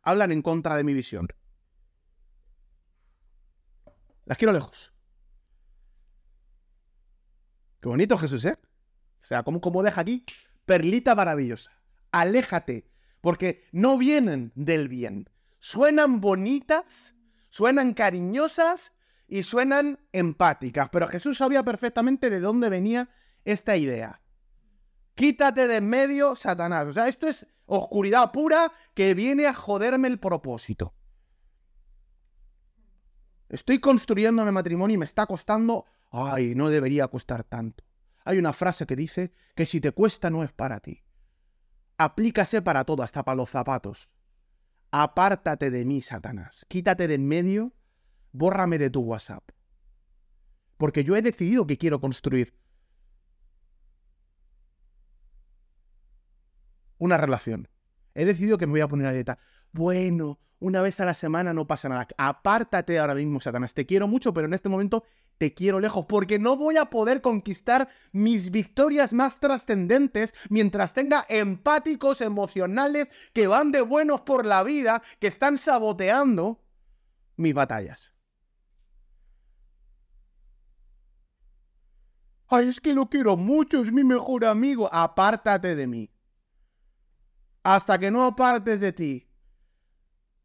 hablan en contra de mi visión. Las quiero lejos. Qué bonito Jesús, ¿eh? O sea, como, como deja aquí, perlita maravillosa. Aléjate, porque no vienen del bien. Suenan bonitas, suenan cariñosas, y suenan empáticas, pero Jesús sabía perfectamente de dónde venía esta idea. Quítate de en medio, Satanás. O sea, esto es oscuridad pura que viene a joderme el propósito. Estoy construyendo mi matrimonio y me está costando... Ay, no debería costar tanto. Hay una frase que dice que si te cuesta no es para ti. Aplícase para todo, hasta para los zapatos. Apártate de mí, Satanás. Quítate de en medio bórrame de tu WhatsApp. Porque yo he decidido que quiero construir una relación. He decidido que me voy a poner a dieta. Bueno, una vez a la semana no pasa nada. Apártate ahora mismo, Satanás. Te quiero mucho, pero en este momento te quiero lejos, porque no voy a poder conquistar mis victorias más trascendentes mientras tenga empáticos emocionales que van de buenos por la vida, que están saboteando mis batallas. Ay, es que lo quiero mucho, es mi mejor amigo. Apártate de mí. Hasta que no apartes de ti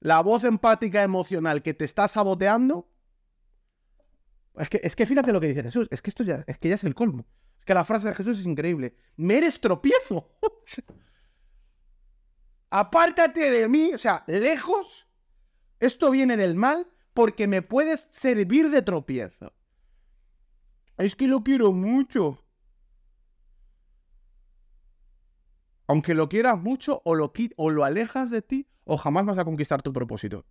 la voz empática emocional que te está saboteando. Es que, es que fíjate lo que dice Jesús. Es que esto ya, es que ya es el colmo. Es que la frase de Jesús es increíble. Me eres tropiezo. Apártate de mí, o sea, lejos. Esto viene del mal porque me puedes servir de tropiezo. Es que lo quiero mucho. Aunque lo quieras mucho, o lo, alejas de ti, o jamás vas a conquistar tu propósito.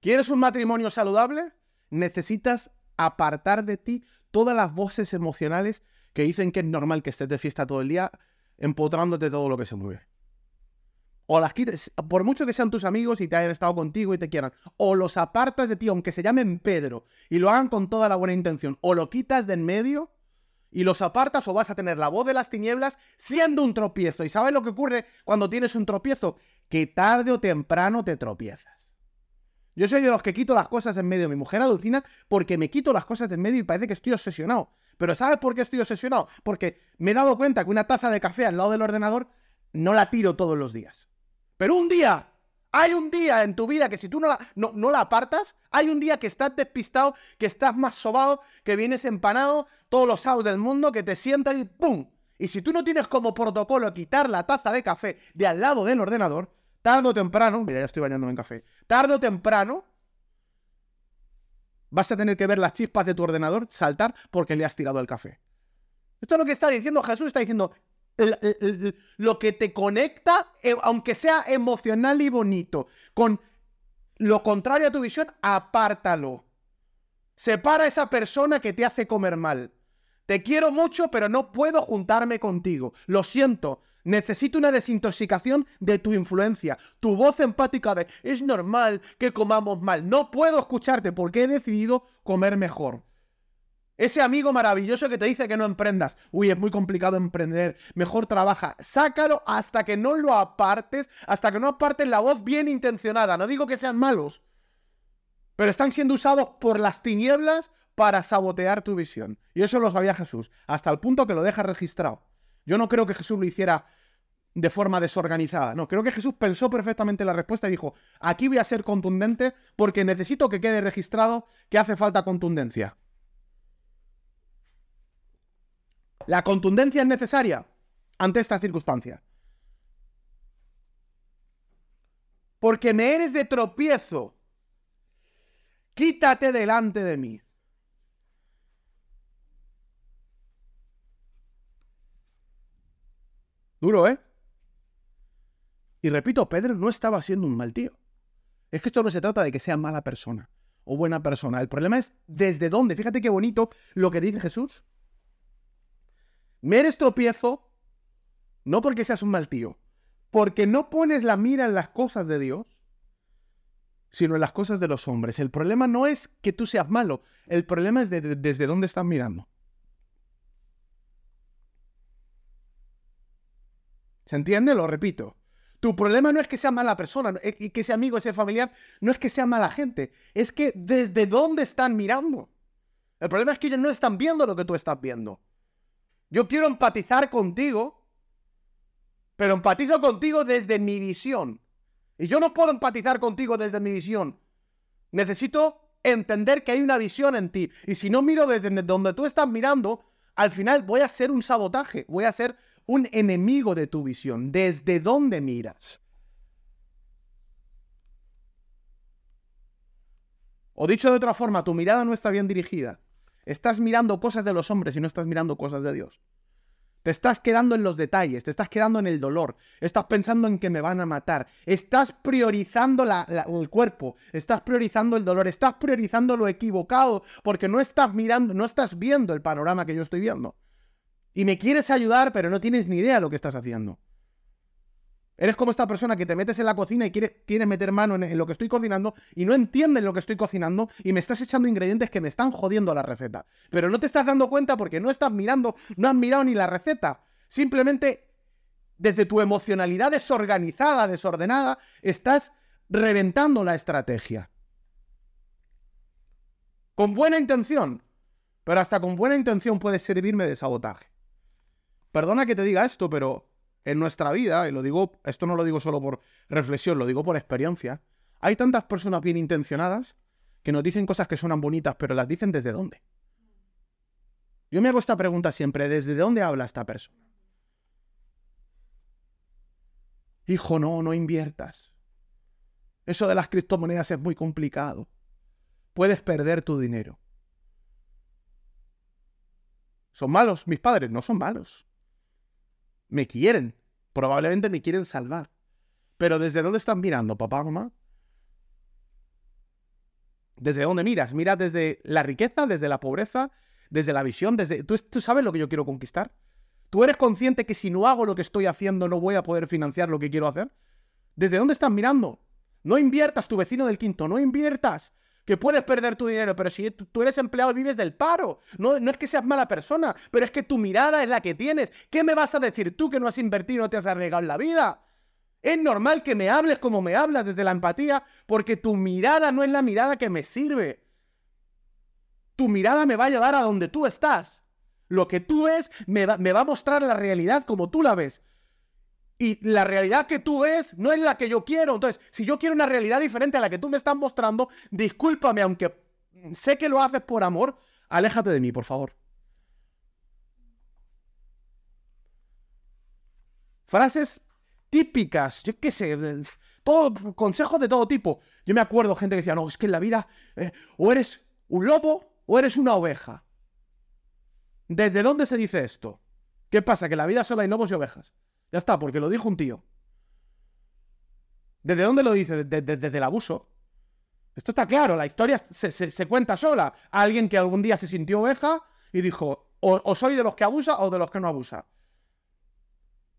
¿Quieres un matrimonio saludable? Necesitas apartar de ti todas las voces emocionales que dicen que es normal que estés de fiesta todo el día, empotrándote todo lo que se mueve. O las quites, por mucho que sean tus amigos y te hayan estado contigo y te quieran, o los apartas de ti, aunque se llamen Pedro, y lo hagan con toda la buena intención, o lo quitas de en medio y los apartas, o vas a tener la voz de las tinieblas siendo un tropiezo. ¿Y sabes lo que ocurre cuando tienes un tropiezo? Que tarde o temprano te tropiezas. Yo soy de los que quito las cosas en medio. Mi mujer alucina porque me quito las cosas de en medio y parece que estoy obsesionado. Pero ¿sabes por qué estoy obsesionado? Porque me he dado cuenta que una taza de café al lado del ordenador no la tiro todos los días. Pero un día, hay un día en tu vida que si tú no la, no, la apartas, hay un día que estás despistado, que estás más sobado, que vienes empanado, todos los sábados del mundo, que te sientas y ¡pum! Y si tú no tienes como protocolo quitar la taza de café de al lado del ordenador, tarde o temprano, mira, ya estoy bañándome en café, tarde o temprano, vas a tener que ver las chispas de tu ordenador saltar porque le has tirado el café. Esto es lo que está diciendo Jesús, está diciendo, lo que te conecta, eh, aunque sea emocional y bonito, con lo contrario a tu visión, apártalo. Separa a esa persona que te hace comer mal. Te quiero mucho, pero no puedo juntarme contigo. Lo siento. Necesito una desintoxicación de tu influencia. Tu voz empática de es normal que comamos mal. No puedo escucharte porque he decidido comer mejor. Ese amigo maravilloso que te dice que no emprendas. Uy, es muy complicado emprender. Mejor trabaja. Sácalo hasta que no lo apartes, hasta que no apartes la voz bien intencionada. No digo que sean malos, pero están siendo usados por las tinieblas para sabotear tu visión. Y eso lo sabía Jesús, hasta el punto que lo deja registrado. Yo no creo que Jesús lo hiciera de forma desorganizada. No, creo que Jesús pensó perfectamente la respuesta y dijo, aquí voy a ser contundente porque necesito que quede registrado que hace falta contundencia. La contundencia es necesaria ante esta circunstancia. Porque me eres de tropiezo. Quítate delante de mí. Duro, ¿eh? Y repito, Pedro no estaba siendo un mal tío. Es que esto no se trata de que sea mala persona o buena persona. El problema es desde dónde. Fíjate qué bonito lo que dice Jesús. Me eres tropiezo, no porque seas un mal tío, porque no pones la mira en las cosas de Dios, sino en las cosas de los hombres. El problema no es que tú seas malo, el problema es desde dónde estás mirando. ¿Se entiende? Lo repito. Tu problema no es que sea mala persona eh, y que sea amigo, sea familiar, no es que sea mala gente, es que desde dónde están mirando. El problema es que ellos no están viendo lo que tú estás viendo. Yo quiero empatizar contigo, pero empatizo contigo desde mi visión. Y yo no puedo empatizar contigo desde mi visión. Necesito entender que hay una visión en ti. Y si no miro desde donde tú estás mirando, al final voy a hacer un sabotaje, voy a ser un enemigo de tu visión. ¿Desde dónde miras? O dicho de otra forma, tu mirada no está bien dirigida. Estás mirando cosas de los hombres y no estás mirando cosas de Dios. Te estás quedando en los detalles, te estás quedando en el dolor, estás pensando en que me van a matar, estás priorizando el cuerpo, estás priorizando el dolor, estás priorizando lo equivocado porque no estás mirando, no estás viendo el panorama que yo estoy viendo. Y me quieres ayudar, pero no tienes ni idea de lo que estás haciendo. Eres como esta persona que te metes en la cocina y quieres, meter mano en, lo que estoy cocinando y no entiendes lo que estoy cocinando y me estás echando ingredientes que me están jodiendo la receta. Pero no te estás dando cuenta porque no estás mirando, no has mirado ni la receta. Simplemente desde tu emocionalidad desorganizada, desordenada, estás reventando la estrategia. Con buena intención. Pero hasta con buena intención puede servirme de sabotaje. Perdona que te diga esto, pero en nuestra vida, y lo digo, esto no lo digo solo por reflexión, lo digo por experiencia, hay tantas personas bien intencionadas que nos dicen cosas que suenan bonitas, pero las dicen desde dónde. Yo me hago esta pregunta siempre, ¿desde dónde habla esta persona? Hijo, no, no inviertas. Eso de las criptomonedas es muy complicado. Puedes perder tu dinero. ¿Son malos mis padres? No son malos. Me quieren. Probablemente me quieren salvar. Pero ¿desde dónde están mirando, papá, mamá? ¿Desde dónde miras? ¿Miras desde la riqueza, desde la pobreza, desde la visión? Desde... ¿Tú, ¿Tú sabes lo que yo quiero conquistar? ¿Tú eres consciente que si no hago lo que estoy haciendo no voy a poder financiar lo que quiero hacer? ¿Desde dónde estás mirando? No inviertas, tu vecino del quinto, no inviertas. Que puedes perder tu dinero, pero si tú eres empleado vives del paro. No, es que seas mala persona, pero es que tu mirada es la que tienes. ¿Qué me vas a decir tú que no has invertido no te has arriesgado en la vida? Es normal que me hables como me hablas desde la empatía, porque tu mirada no es la mirada que me sirve. Tu mirada me va a llevar a donde tú estás. Lo que tú ves me va, a mostrar la realidad como tú la ves. Y la realidad que tú ves no es la que yo quiero. Entonces, si yo quiero una realidad diferente a la que tú me estás mostrando, discúlpame, aunque sé que lo haces por amor, aléjate de mí, por favor. Frases típicas, yo qué sé, todo, consejos de todo tipo. Yo me acuerdo gente que decía, no, es que en la vida eh, o eres un lobo o eres una oveja. ¿Desde dónde se dice esto? ¿Qué pasa? Que la vida solo hay lobos y ovejas. Ya está, porque lo dijo un tío. ¿Desde dónde lo dice? Desde, el abuso. Esto está claro, la historia se, cuenta sola. Alguien que algún día se sintió oveja y dijo, o, soy de los que abusa o de los que no abusa.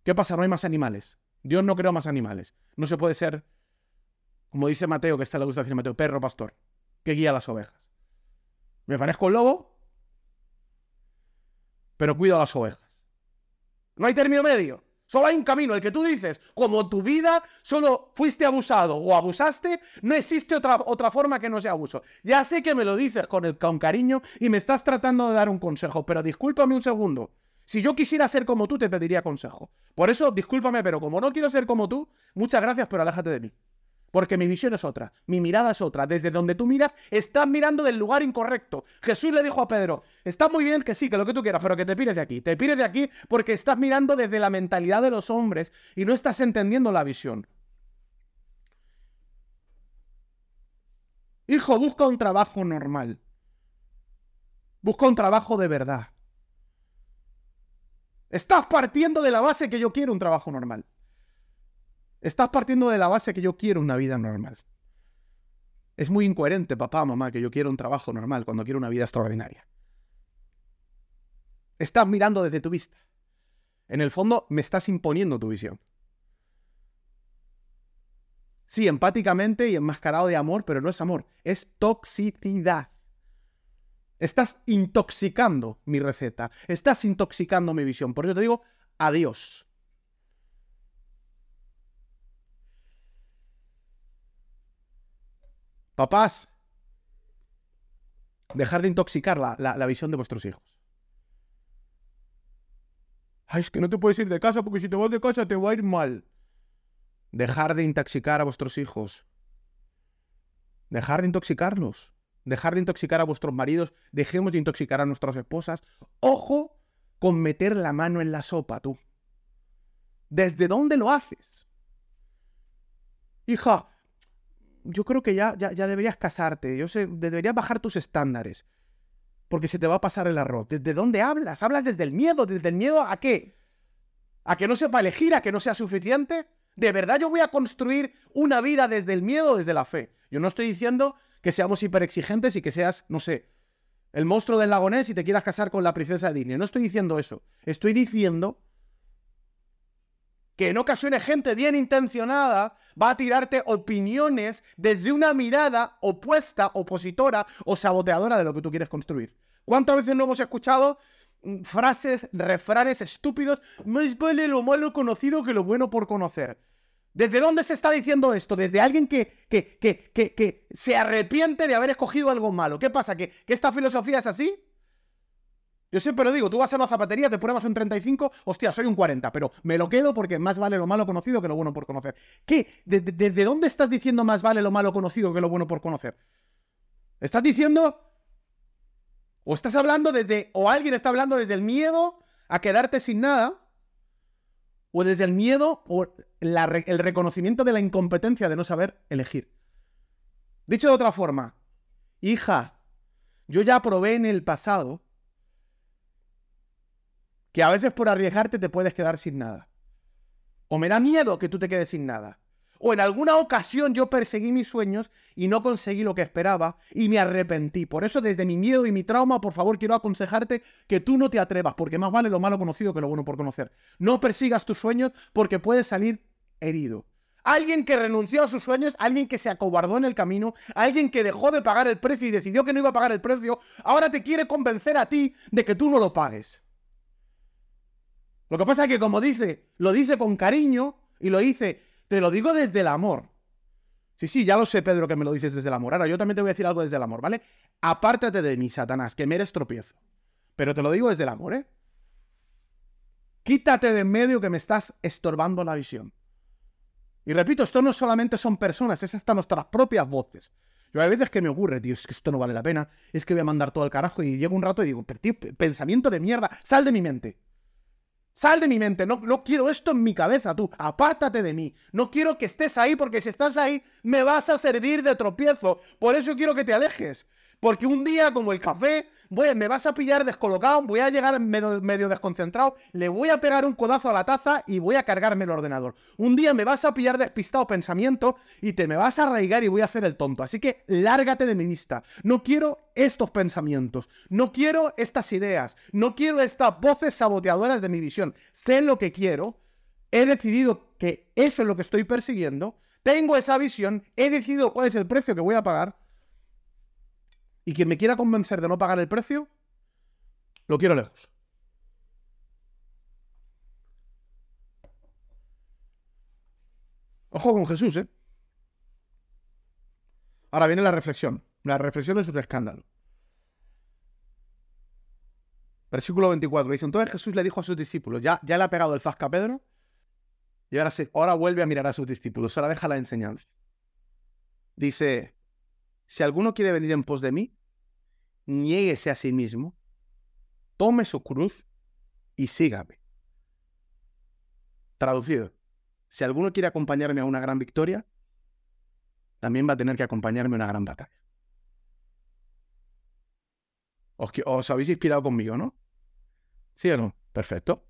¿Qué pasa? No hay más animales. Dios no creó más animales. No se puede ser, como dice Mateo, que está le gusta decir Mateo, perro pastor, que guía a las ovejas. Me parezco el lobo, pero cuida a las ovejas. No hay término medio. Solo hay un camino, el que tú dices, como tu vida solo fuiste abusado o abusaste, no existe otra, otra forma que no sea abuso. Ya sé que me lo dices con, el, con cariño y me estás tratando de dar un consejo, pero discúlpame un segundo. Si yo quisiera ser como tú, te pediría consejo. Por eso, discúlpame, pero como no quiero ser como tú, muchas gracias, pero aléjate de mí. Porque mi visión es otra, mi mirada es otra. Desde donde tú miras, estás mirando del lugar incorrecto. Jesús le dijo a Pedro, está muy bien que sí, que lo que tú quieras, pero que te pires de aquí. Te pires de aquí porque estás mirando desde la mentalidad de los hombres y no estás entendiendo la visión. Hijo, busca un trabajo normal. Busca un trabajo de verdad. Estás partiendo de la base que yo quiero un trabajo normal. Estás partiendo de la base que yo quiero una vida normal. Es muy incoherente, papá, mamá, que yo quiero un trabajo normal cuando quiero una vida extraordinaria. Estás mirando desde tu vista. En el fondo, me estás imponiendo tu visión. Sí, empáticamente y enmascarado de amor, pero no es amor, es toxicidad. Estás intoxicando mi receta, estás intoxicando mi visión. Por eso te digo, adiós. Papás, dejar de intoxicar la, visión de vuestros hijos. Ay, es que no te puedes ir de casa porque si te vas de casa te va a ir mal. Dejar de intoxicar a vuestros hijos. Dejar de intoxicarlos. Dejar de intoxicar a vuestros maridos. Dejemos de intoxicar a nuestras esposas. Ojo con meter la mano en la sopa, tú. ¿Desde dónde lo haces? Hija, yo creo que ya, ya, deberías casarte, yo sé, deberías bajar tus estándares, porque se te va a pasar el arroz. ¿Desde dónde hablas? ¿Hablas desde el miedo? ¿Desde el miedo a qué? ¿A que no sepa elegir? ¿A que no sea suficiente? ¿De verdad yo voy a construir una vida desde el miedo o desde la fe? Yo no estoy diciendo que seamos hiperexigentes y que seas, no sé, el monstruo del lagonés y te quieras casar con la princesa de Disney. No estoy diciendo eso. Estoy diciendo que en ocasiones gente bien intencionada va a tirarte opiniones desde una mirada opuesta, opositora o saboteadora de lo que tú quieres construir. ¿Cuántas veces no hemos escuchado mm, frases, refranes estúpidos? Más vale lo malo conocido que lo bueno por conocer. ¿Desde dónde se está diciendo esto? Desde alguien que, que, que, que, se arrepiente de haber escogido algo malo. ¿Qué pasa? ¿Que, ¿Que esta filosofía es así? Yo siempre lo digo, tú vas a una zapatería, te pruebas un 35, hostia, soy un 40, pero me lo quedo porque más vale lo malo conocido que lo bueno por conocer. ¿Qué? ¿Desde dónde estás diciendo más vale lo malo conocido que lo bueno por conocer? ¿Estás diciendo... O estás hablando desde... O alguien está hablando desde el miedo a quedarte sin nada. O desde el miedo o el reconocimiento de la incompetencia de no saber elegir. Dicho de otra forma, hija, yo ya probé en el pasado que a veces por arriesgarte te puedes quedar sin nada. O me da miedo que tú te quedes sin nada. O en alguna ocasión yo perseguí mis sueños y no conseguí lo que esperaba y me arrepentí. Por eso desde mi miedo y mi trauma, por favor, quiero aconsejarte que tú no te atrevas, porque más vale lo malo conocido que lo bueno por conocer. No persigas tus sueños porque puedes salir herido. Alguien que renunció a sus sueños, alguien que se acobardó en el camino, alguien que dejó de pagar el precio y decidió que no iba a pagar el precio, ahora te quiere convencer a ti de que tú no lo pagues. Lo que pasa es que, como dice, lo dice con cariño y lo dice, te lo digo desde el amor. Sí, sí, ya lo sé, Pedro, que me lo dices desde el amor. Ahora, yo también te voy a decir algo desde el amor, ¿vale? Apártate de mí, Satanás, que me eres tropiezo. Pero te lo digo desde el amor, ¿eh? Quítate de en medio que me estás estorbando la visión. Y repito, esto no solamente son personas, es hasta nuestras propias voces. Yo hay veces que me ocurre, tío, es que esto no vale la pena, es que voy a mandar todo al carajo y llego un rato y digo, tío, pensamiento de mierda, sal de mi mente. Sal de mi mente, no, no quiero esto en mi cabeza, tú, apártate de mí. No quiero que estés ahí porque si estás ahí me vas a servir de tropiezo. Por eso quiero que te alejes. Porque un día, como el café, voy, me vas a pillar descolocado, voy a llegar medio, medio, desconcentrado, le voy a pegar un codazo a la taza y voy a cargarme el ordenador. Un día me vas a pillar despistado pensamiento y te me vas a arraigar y voy a hacer el tonto. Así que lárgate de mi vista. No quiero estos pensamientos, no quiero estas ideas, no quiero estas voces saboteadoras de mi visión. Sé lo que quiero, he decidido que eso es lo que estoy persiguiendo, tengo esa visión, he decidido cuál es el precio que voy a pagar y quien me quiera convencer de no pagar el precio, lo quiero lejos. Ojo con Jesús, ¿eh? Ahora viene la reflexión. La reflexión es un escándalo. Versículo 24. Dice, entonces Jesús le dijo a sus discípulos, ya, ya le ha pegado el zasca a Pedro, y ahora, ahora vuelve a mirar a sus discípulos, ahora deja la enseñanza. Dice, si alguno quiere venir en pos de mí, niéguese a sí mismo, tome su cruz y sígame. Traducido, si alguno quiere acompañarme a una gran victoria, también va a tener que acompañarme a una gran batalla. Os, habéis inspirado conmigo, ¿no? ¿Sí o no? Perfecto.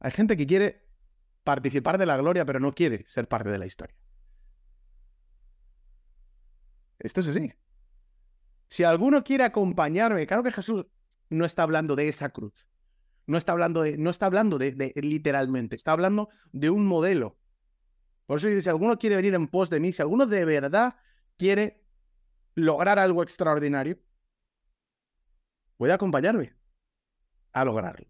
Hay gente que quiere participar de la gloria, pero no quiere ser parte de la historia. Esto es así. Si alguno quiere acompañarme, claro que Jesús no está hablando de esa cruz. No está hablando de, no está hablando de, literalmente, está hablando de un modelo. Por eso dice, si alguno quiere venir en pos de mí, si alguno de verdad quiere lograr algo extraordinario, puede acompañarme a lograrlo.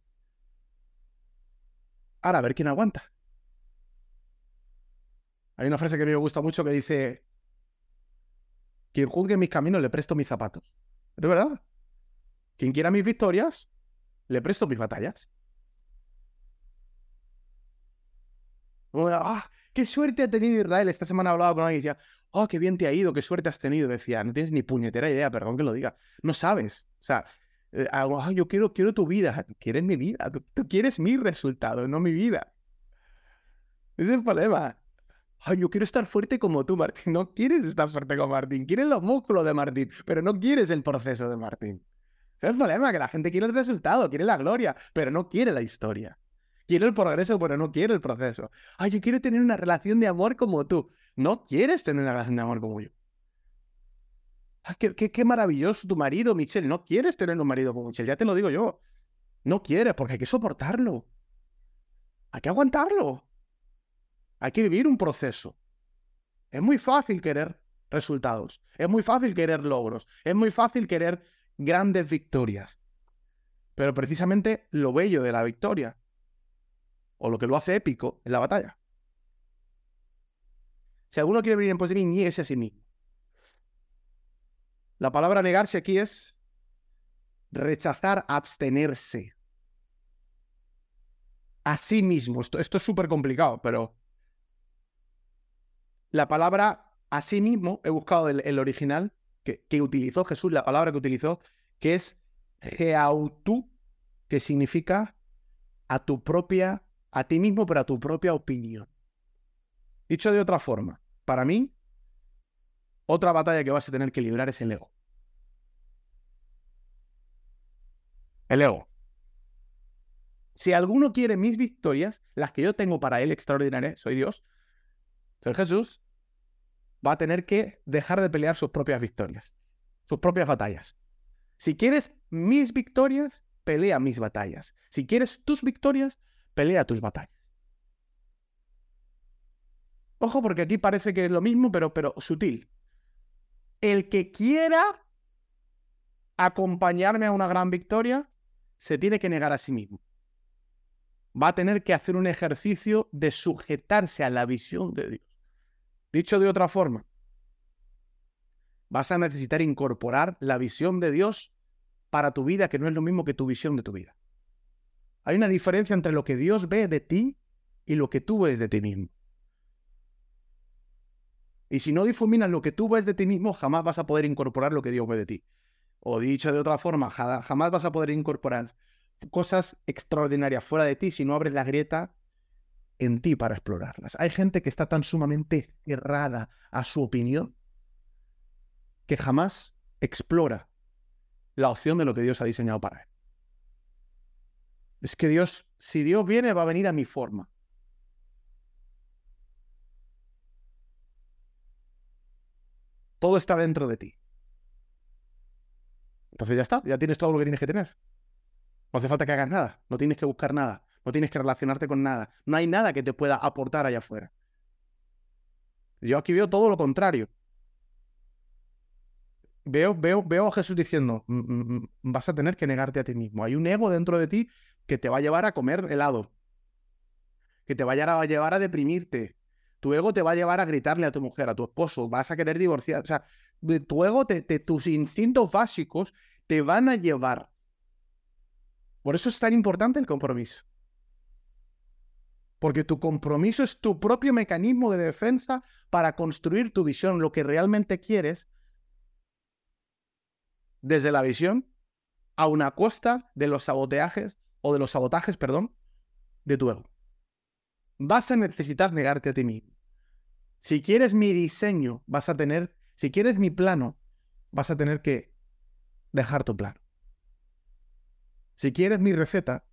Ahora, a ver quién aguanta. Hay una frase que a mí me gusta mucho que dice, quien juzgue mis caminos le presto mis zapatos. ¿Es verdad? Quien quiera mis victorias, le presto mis batallas. Ah, qué suerte ha tenido Israel. Esta semana he hablado con alguien y decía, oh, qué bien te ha ido, qué suerte has tenido. Decía, no tienes ni puñetera idea, perdón que lo diga. No sabes. O sea, eh, ah, yo quiero, quiero tu vida. quieres mi vida. Tú, quieres mi resultado, no mi vida. Ese es el problema. Ay, yo quiero estar fuerte como tú, Martín. No quieres estar fuerte como Martín. Quieres los músculos de Martín, pero no quieres el proceso de Martín. Ese es el problema, que la gente quiere el resultado, quiere la gloria, pero no quiere la historia. Quiere el progreso, pero no quiere el proceso. Ay, yo quiero tener una relación de amor como tú. No quieres tener una relación de amor como yo. Ay, qué, qué, qué maravilloso tu marido, Michelle. No quieres tener un marido como Michelle, ya te lo digo yo. No quieres, porque hay que soportarlo. Hay que aguantarlo. Hay que vivir un proceso. Es muy fácil querer resultados. Es muy fácil querer logros. Es muy fácil querer grandes victorias. Pero precisamente lo bello de la victoria, o lo que lo hace épico, es la batalla. Si alguno quiere venir en pos de mí, a sí mismo. La palabra negarse aquí es rechazar, abstenerse. A sí mismo. Esto, esto es súper complicado, pero la palabra a sí mismo, he buscado el, original que, utilizó Jesús, la palabra que utilizó, que es geautú, que significa a tu propia, a ti mismo, pero a tu propia opinión. Dicho de otra forma, para mí, otra batalla que vas a tener que librar es el ego. El ego. Si alguno quiere mis victorias, las que yo tengo para él extraordinarias, soy Dios, soy Jesús, va a tener que dejar de pelear sus propias victorias, sus propias batallas. Si quieres mis victorias, pelea mis batallas. Si quieres tus victorias, pelea tus batallas. Ojo, porque aquí parece que es lo mismo, pero, pero sutil. El que quiera acompañarme a una gran victoria, se tiene que negar a sí mismo. Va a tener que hacer un ejercicio de sujetarse a la visión de Dios. Dicho de otra forma, vas a necesitar incorporar la visión de Dios para tu vida, que no es lo mismo que tu visión de tu vida. Hay una diferencia entre lo que Dios ve de ti y lo que tú ves de ti mismo. Y si no difuminas lo que tú ves de ti mismo, jamás vas a poder incorporar lo que Dios ve de ti. O dicho de otra forma, jamás vas a poder incorporar cosas extraordinarias fuera de ti si no abres la grieta en ti para explorarlas. Hay gente que está tan sumamente cerrada a su opinión que jamás explora la opción de lo que Dios ha diseñado para él. Es que Dios, si Dios viene, va a venir a mi forma. Todo está dentro de ti. Entonces ya está, ya tienes todo lo que tienes que tener. No hace falta que hagas nada, no tienes que buscar nada, no tienes que relacionarte con nada. No hay nada que te pueda aportar allá afuera. Yo aquí veo todo lo contrario. Veo, veo, veo a Jesús diciendo, mm, mm, mm, vas a tener que negarte a ti mismo. Hay un ego dentro de ti que te va a llevar a comer helado, que te va a llevar a deprimirte. Tu ego te va a llevar a gritarle a tu mujer, a tu esposo, vas a querer divorciar. O sea, tu ego, tus instintos básicos te van a llevar. Por eso es tan importante el compromiso. Porque tu compromiso es tu propio mecanismo de defensa para construir tu visión, lo que realmente quieres, desde la visión a una costa de los saboteajes o de los sabotajes, perdón, de tu ego. Vas a necesitar negarte a ti mismo. Si quieres mi diseño, vas a tener si quieres mi plano, vas a tener que dejar tu plano. Si quieres mi receta,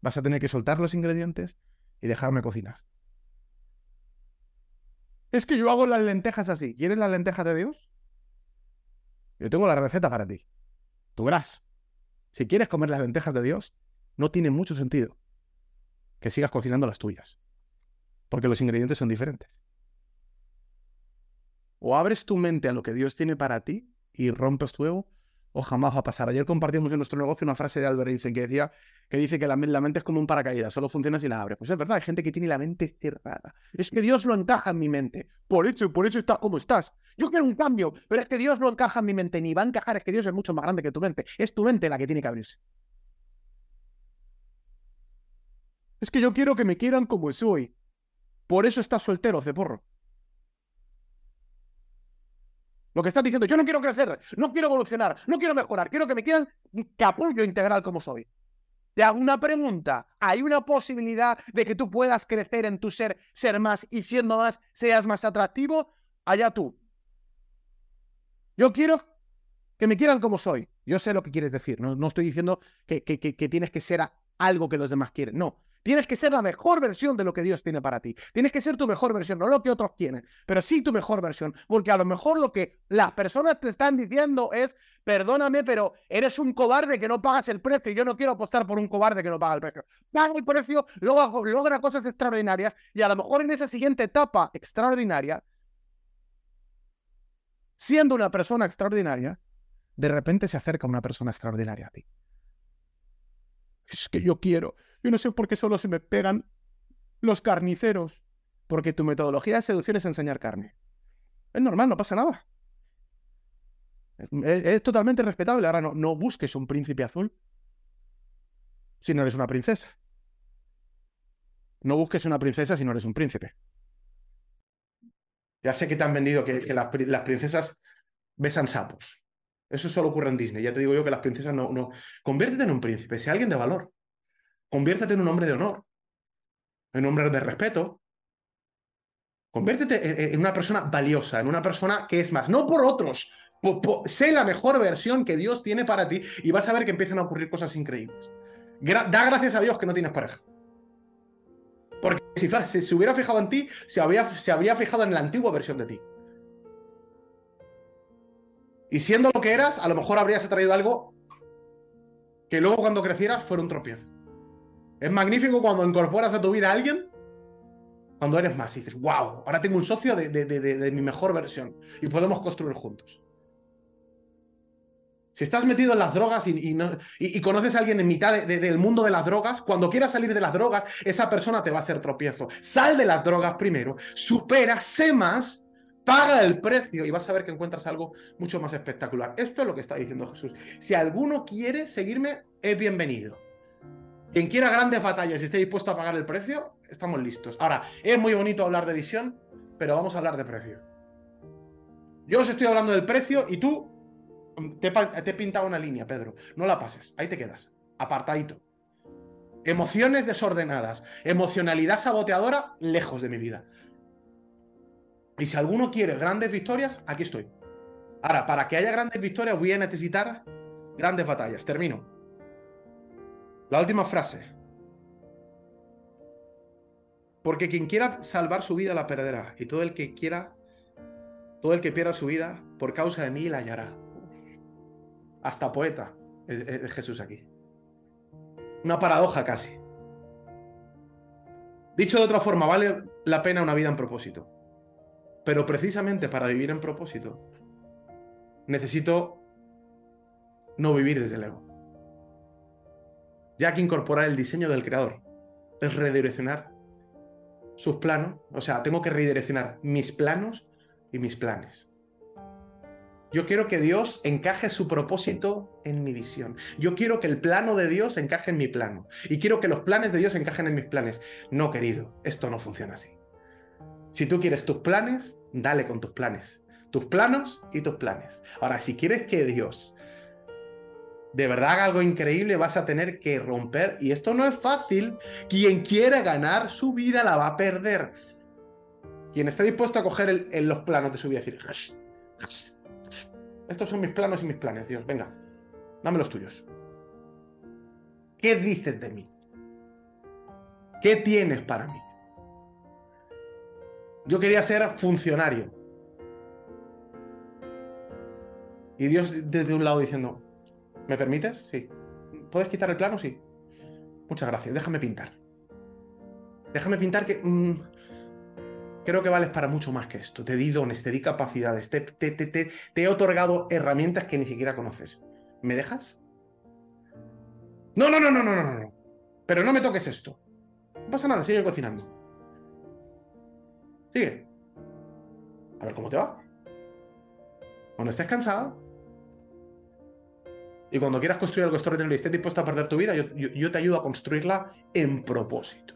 vas a tener que soltar los ingredientes y dejarme cocinar. Es que yo hago las lentejas así. ¿Quieres las lentejas de Dios? Yo tengo la receta para ti. Tú verás. Si quieres comer las lentejas de Dios, no tiene mucho sentido que sigas cocinando las tuyas. Porque los ingredientes son diferentes. O abres tu mente a lo que Dios tiene para ti y rompes tu ego, o jamás va a pasar. Ayer compartimos en nuestro negocio una frase de Albert Einstein que decía que dice que la, mente es como un paracaídas, solo funciona si la abres. Pues es verdad, hay gente que tiene la mente cerrada. Es que Dios lo encaja en mi mente. Por eso, por eso estás como estás. Yo quiero un cambio, pero es que Dios no encaja en mi mente, ni va a encajar, es que Dios es mucho más grande que tu mente. Es tu mente la que tiene que abrirse. Es que yo quiero que me quieran como soy. Por eso estás soltero, ceporro. Lo que estás diciendo, yo no quiero crecer, no quiero evolucionar, no quiero mejorar, quiero que me quieran apoyo integral como soy. Te hago una pregunta. ¿Hay una posibilidad de que tú puedas crecer en tu ser, ser más y siendo más, seas más atractivo? Allá tú. Yo quiero que me quieran como soy. Yo sé lo que quieres decir. No, no estoy diciendo que, que, que, tienes que ser algo que los demás quieren. No. Tienes que ser la mejor versión de lo que Dios tiene para ti. Tienes que ser tu mejor versión, no lo que otros quieren, pero sí tu mejor versión. Porque a lo mejor lo que las personas te están diciendo es, perdóname, pero eres un cobarde que no pagas el precio. Yo no quiero apostar por un cobarde que no paga el precio. Paga el precio, luego logra cosas extraordinarias y a lo mejor en esa siguiente etapa extraordinaria, siendo una persona extraordinaria, de repente se acerca una persona extraordinaria a ti. Es que yo quiero, yo no sé por qué solo se me pegan los carniceros. porque tu metodología de seducción es enseñar carne. Es normal, no pasa nada. Es, totalmente respetable. Ahora no, no busques un príncipe azul si no eres una princesa. No busques una princesa si no eres un príncipe. Ya sé que te han vendido que, las, princesas besan sapos. Eso solo ocurre en Disney. Ya te digo yo que las princesas no, no. Conviértete en un príncipe, sea alguien de valor. Conviértete en un hombre de honor, en un hombre de respeto. Conviértete en una persona valiosa, en una persona que es más, no por otros. sé la mejor versión que Dios tiene para ti y vas a ver que empiezan a ocurrir cosas increíbles. da gracias a Dios que no tienes pareja. Porque si, se hubiera fijado en ti, se, se habría fijado en la antigua versión de ti. Y siendo lo que eras, a lo mejor habrías atraído algo que luego cuando crecieras fuera un tropiezo. Es magnífico cuando incorporas a tu vida a alguien, cuando eres más y dices, wow, ahora tengo un socio de mi mejor versión y podemos construir juntos. Si estás metido en las drogas y, conoces a alguien en mitad del mundo de las drogas, cuando quieras salir de las drogas, esa persona te va a hacer tropiezo. Sal de las drogas primero, supera, sé más, paga el precio y vas a ver que encuentras algo mucho más espectacular. Esto es lo que está diciendo Jesús. Si alguno quiere seguirme, es bienvenido. Quien quiera grandes batallas y esté dispuesto a pagar el precio, estamos listos. Ahora, es muy bonito hablar de visión, pero vamos a hablar de precio. Yo os estoy hablando del precio y tú te, he pintado una línea, Pedro. No la pases. Ahí te quedas. Apartadito. Emociones desordenadas. Emocionalidad saboteadora, lejos de mi vida. Y si alguno quiere grandes victorias, aquí estoy. Ahora, para que haya grandes victorias, voy a necesitar grandes batallas. Termino. La última frase. Porque quien quiera salvar su vida la perderá. Y todo el que quiera, todo el que pierda su vida, por causa de mí la hallará. Hasta poeta es, Jesús aquí. Una paradoja casi. Dicho de otra forma, vale la pena una vida en propósito. Pero precisamente para vivir en propósito, necesito no vivir desde el ego. Ya que incorporar el diseño del creador es redireccionar sus planos, o sea, tengo que redireccionar mis planos y mis planes. Yo quiero que Dios encaje su propósito en mi visión. Yo quiero que el plano de Dios encaje en mi plano. Y quiero que los planes de Dios encajen en mis planes. No, querido, esto no funciona así. Si tú quieres tus planes, dale con tus planes. Tus planos y tus planes. Ahora, si quieres que Dios de verdad algo increíble, vas a tener que romper. Y esto no es fácil. Quien quiera ganar su vida la va a perder. Quien esté dispuesto a coger en los planos de su vida y decir, estos son mis planos y mis planes, Dios. Venga, dame los tuyos. ¿Qué dices de mí? ¿Qué tienes para mí? Yo quería ser funcionario. Y Dios desde un lado diciendo, ¿me permites? Sí. ¿Puedes quitar el plano? Sí. Muchas gracias. Déjame pintar. Déjame pintar que... Mm, creo que vales para mucho más que esto. Te di dones, te di capacidades, te, te, he otorgado herramientas que ni siquiera conoces. ¿Me dejas? No, no, no, no, no, no, no. Pero no me toques esto. No pasa nada, sigue cocinando. Sigue. A ver cómo te va. Cuando estés cansado y cuando quieras construir algo extraordinario y estés dispuesto a perder tu vida, yo te ayudo a construirla en propósito.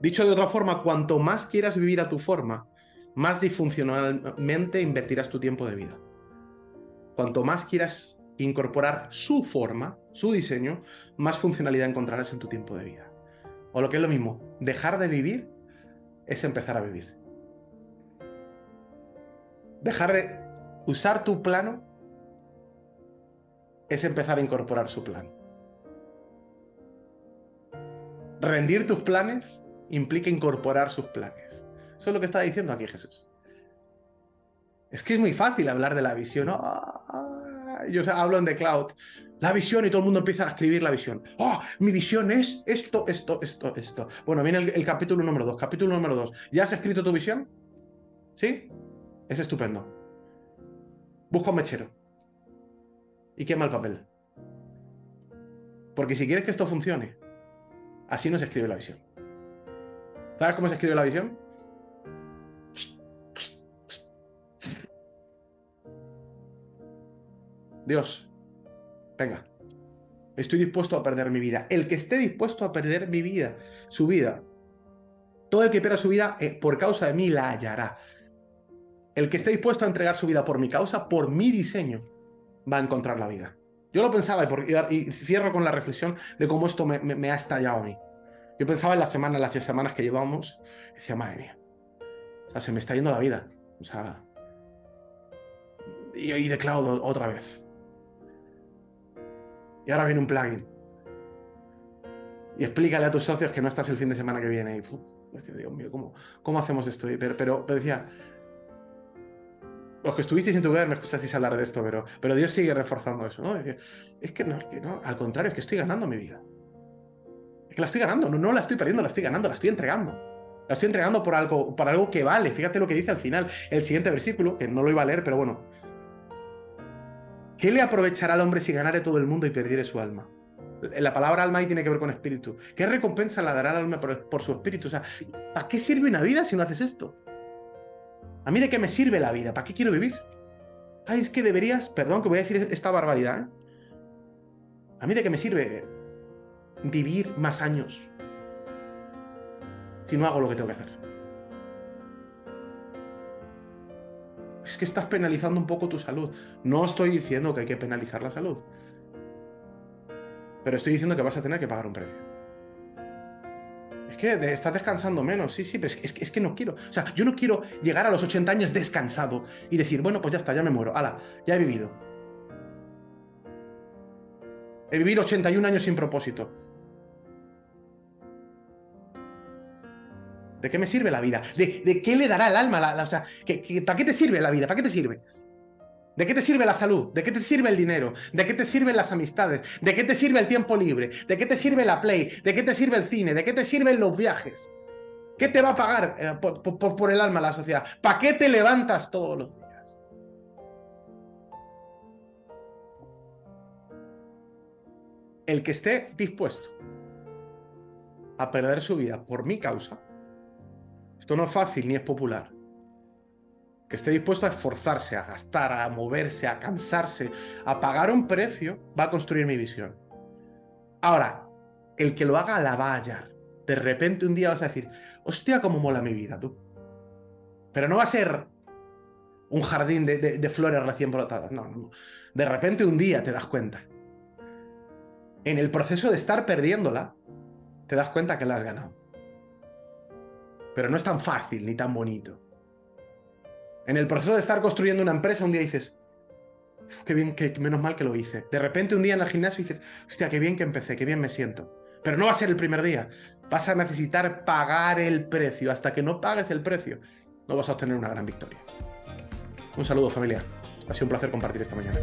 Dicho de otra forma, cuanto más quieras vivir a tu forma, más disfuncionalmente invertirás tu tiempo de vida. Cuanto más quieras incorporar su forma, su diseño, más funcionalidad encontrarás en tu tiempo de vida. O lo que es lo mismo, dejar de vivir es empezar a vivir. Dejar de usar tu plano es empezar a incorporar su plan. Rendir tus planes implica incorporar sus planes. Eso es lo que está diciendo aquí Jesús. Es que es muy fácil hablar de la visión. Ah, yo hablo en The Cloud. La visión y todo el mundo empieza a escribir la visión. ¡Oh! Mi visión es esto, esto, esto, esto. Bueno, viene el, capítulo número 2. Capítulo número 2. ¿Ya has escrito tu visión? ¿Sí? Es estupendo. Busca un mechero. Y quema el papel. Porque si quieres que esto funcione, así no se escribe la visión. ¿Sabes cómo se escribe la visión? Dios, venga, estoy dispuesto a perder mi vida. El que esté dispuesto a perder mi vida, su vida, todo el que pierda su vida eh, por causa de mí la hallará. El que esté dispuesto a entregar su vida por mi causa, por mi diseño, va a encontrar la vida. Yo lo pensaba y, cierro con la reflexión de cómo esto me, ha estallado a mí. Yo pensaba en las semanas, las semanas que llevamos, decía, madre mía, o sea, se me está yendo la vida. O sea, y, y de cloud otra vez. Y ahora viene un plugin. Y explícale a tus socios que no estás el fin de semana que viene. Y, Dios mío, ¿cómo, ¿cómo hacemos esto? Pero, pero, decía, los que estuvisteis en tu hogar me escuchasteis hablar de esto, pero, pero Dios sigue reforzando eso, ¿no? es que no, es que no, al contrario, es que estoy ganando mi vida. Es que la estoy ganando, no, no la estoy perdiendo, la estoy ganando, la estoy entregando. La estoy entregando por algo, por algo que vale. Fíjate lo que dice al final, el siguiente versículo, que no lo iba a leer, pero bueno, ¿Qué le aprovechará al hombre si ganare todo el mundo y perdiere su alma? La palabra alma ahí tiene que ver con espíritu. ¿Qué recompensa le dará al alma por, su espíritu? O sea, ¿para qué sirve una vida si no haces esto? ¿A mí de qué me sirve la vida? ¿Para qué quiero vivir? Ay, es que deberías, perdón que voy a decir esta barbaridad, ¿eh? ¿A mí de qué me sirve vivir más años si no hago lo que tengo que hacer? es que estás penalizando un poco tu salud. No estoy diciendo que hay que penalizar la salud. Pero estoy diciendo que vas a tener que pagar un precio. Es que estás descansando menos, sí, sí, pero es que, es, que, no quiero. O sea, yo no quiero llegar a los 80 años descansado y decir, bueno, pues ya está, ya me muero. Hala, ya he vivido. He vivido 81 años sin propósito. ¿De qué me sirve la vida? ¿De, qué le dará el alma? o sea, ¿para qué te sirve la vida? ¿Para qué te sirve? ¿De qué te sirve la salud? ¿De qué te sirve el dinero? ¿De qué te sirven las amistades? ¿De qué te sirve el tiempo libre? ¿De qué te sirve la play? ¿De qué te sirve el cine? ¿De qué te sirven los viajes? ¿Qué te va a pagar eh, por, el alma la sociedad? ¿Para qué te levantas todos los días? El que esté dispuesto a perder su vida por mi causa, esto no es fácil ni es popular. Que esté dispuesto a esforzarse, a gastar, a moverse, a cansarse, a pagar un precio, va a construir mi visión. Ahora, el que lo haga la va a hallar. De repente un día vas a decir, hostia, cómo mola mi vida, tú. Pero no va a ser un jardín de, flores recién brotadas, no, no. De repente un día te das cuenta. En el proceso de estar perdiéndola, te das cuenta que la has ganado. Pero no es tan fácil ni tan bonito. En el proceso de estar construyendo una empresa, un día dices, qué bien, que menos mal que lo hice. De repente un día en el gimnasio dices, hostia, qué bien que empecé, qué bien me siento. Pero no va a ser el primer día. Vas a necesitar pagar el precio. Hasta que no pagues el precio, no vas a obtener una gran victoria. Un saludo familia. Ha sido un placer compartir esta mañana.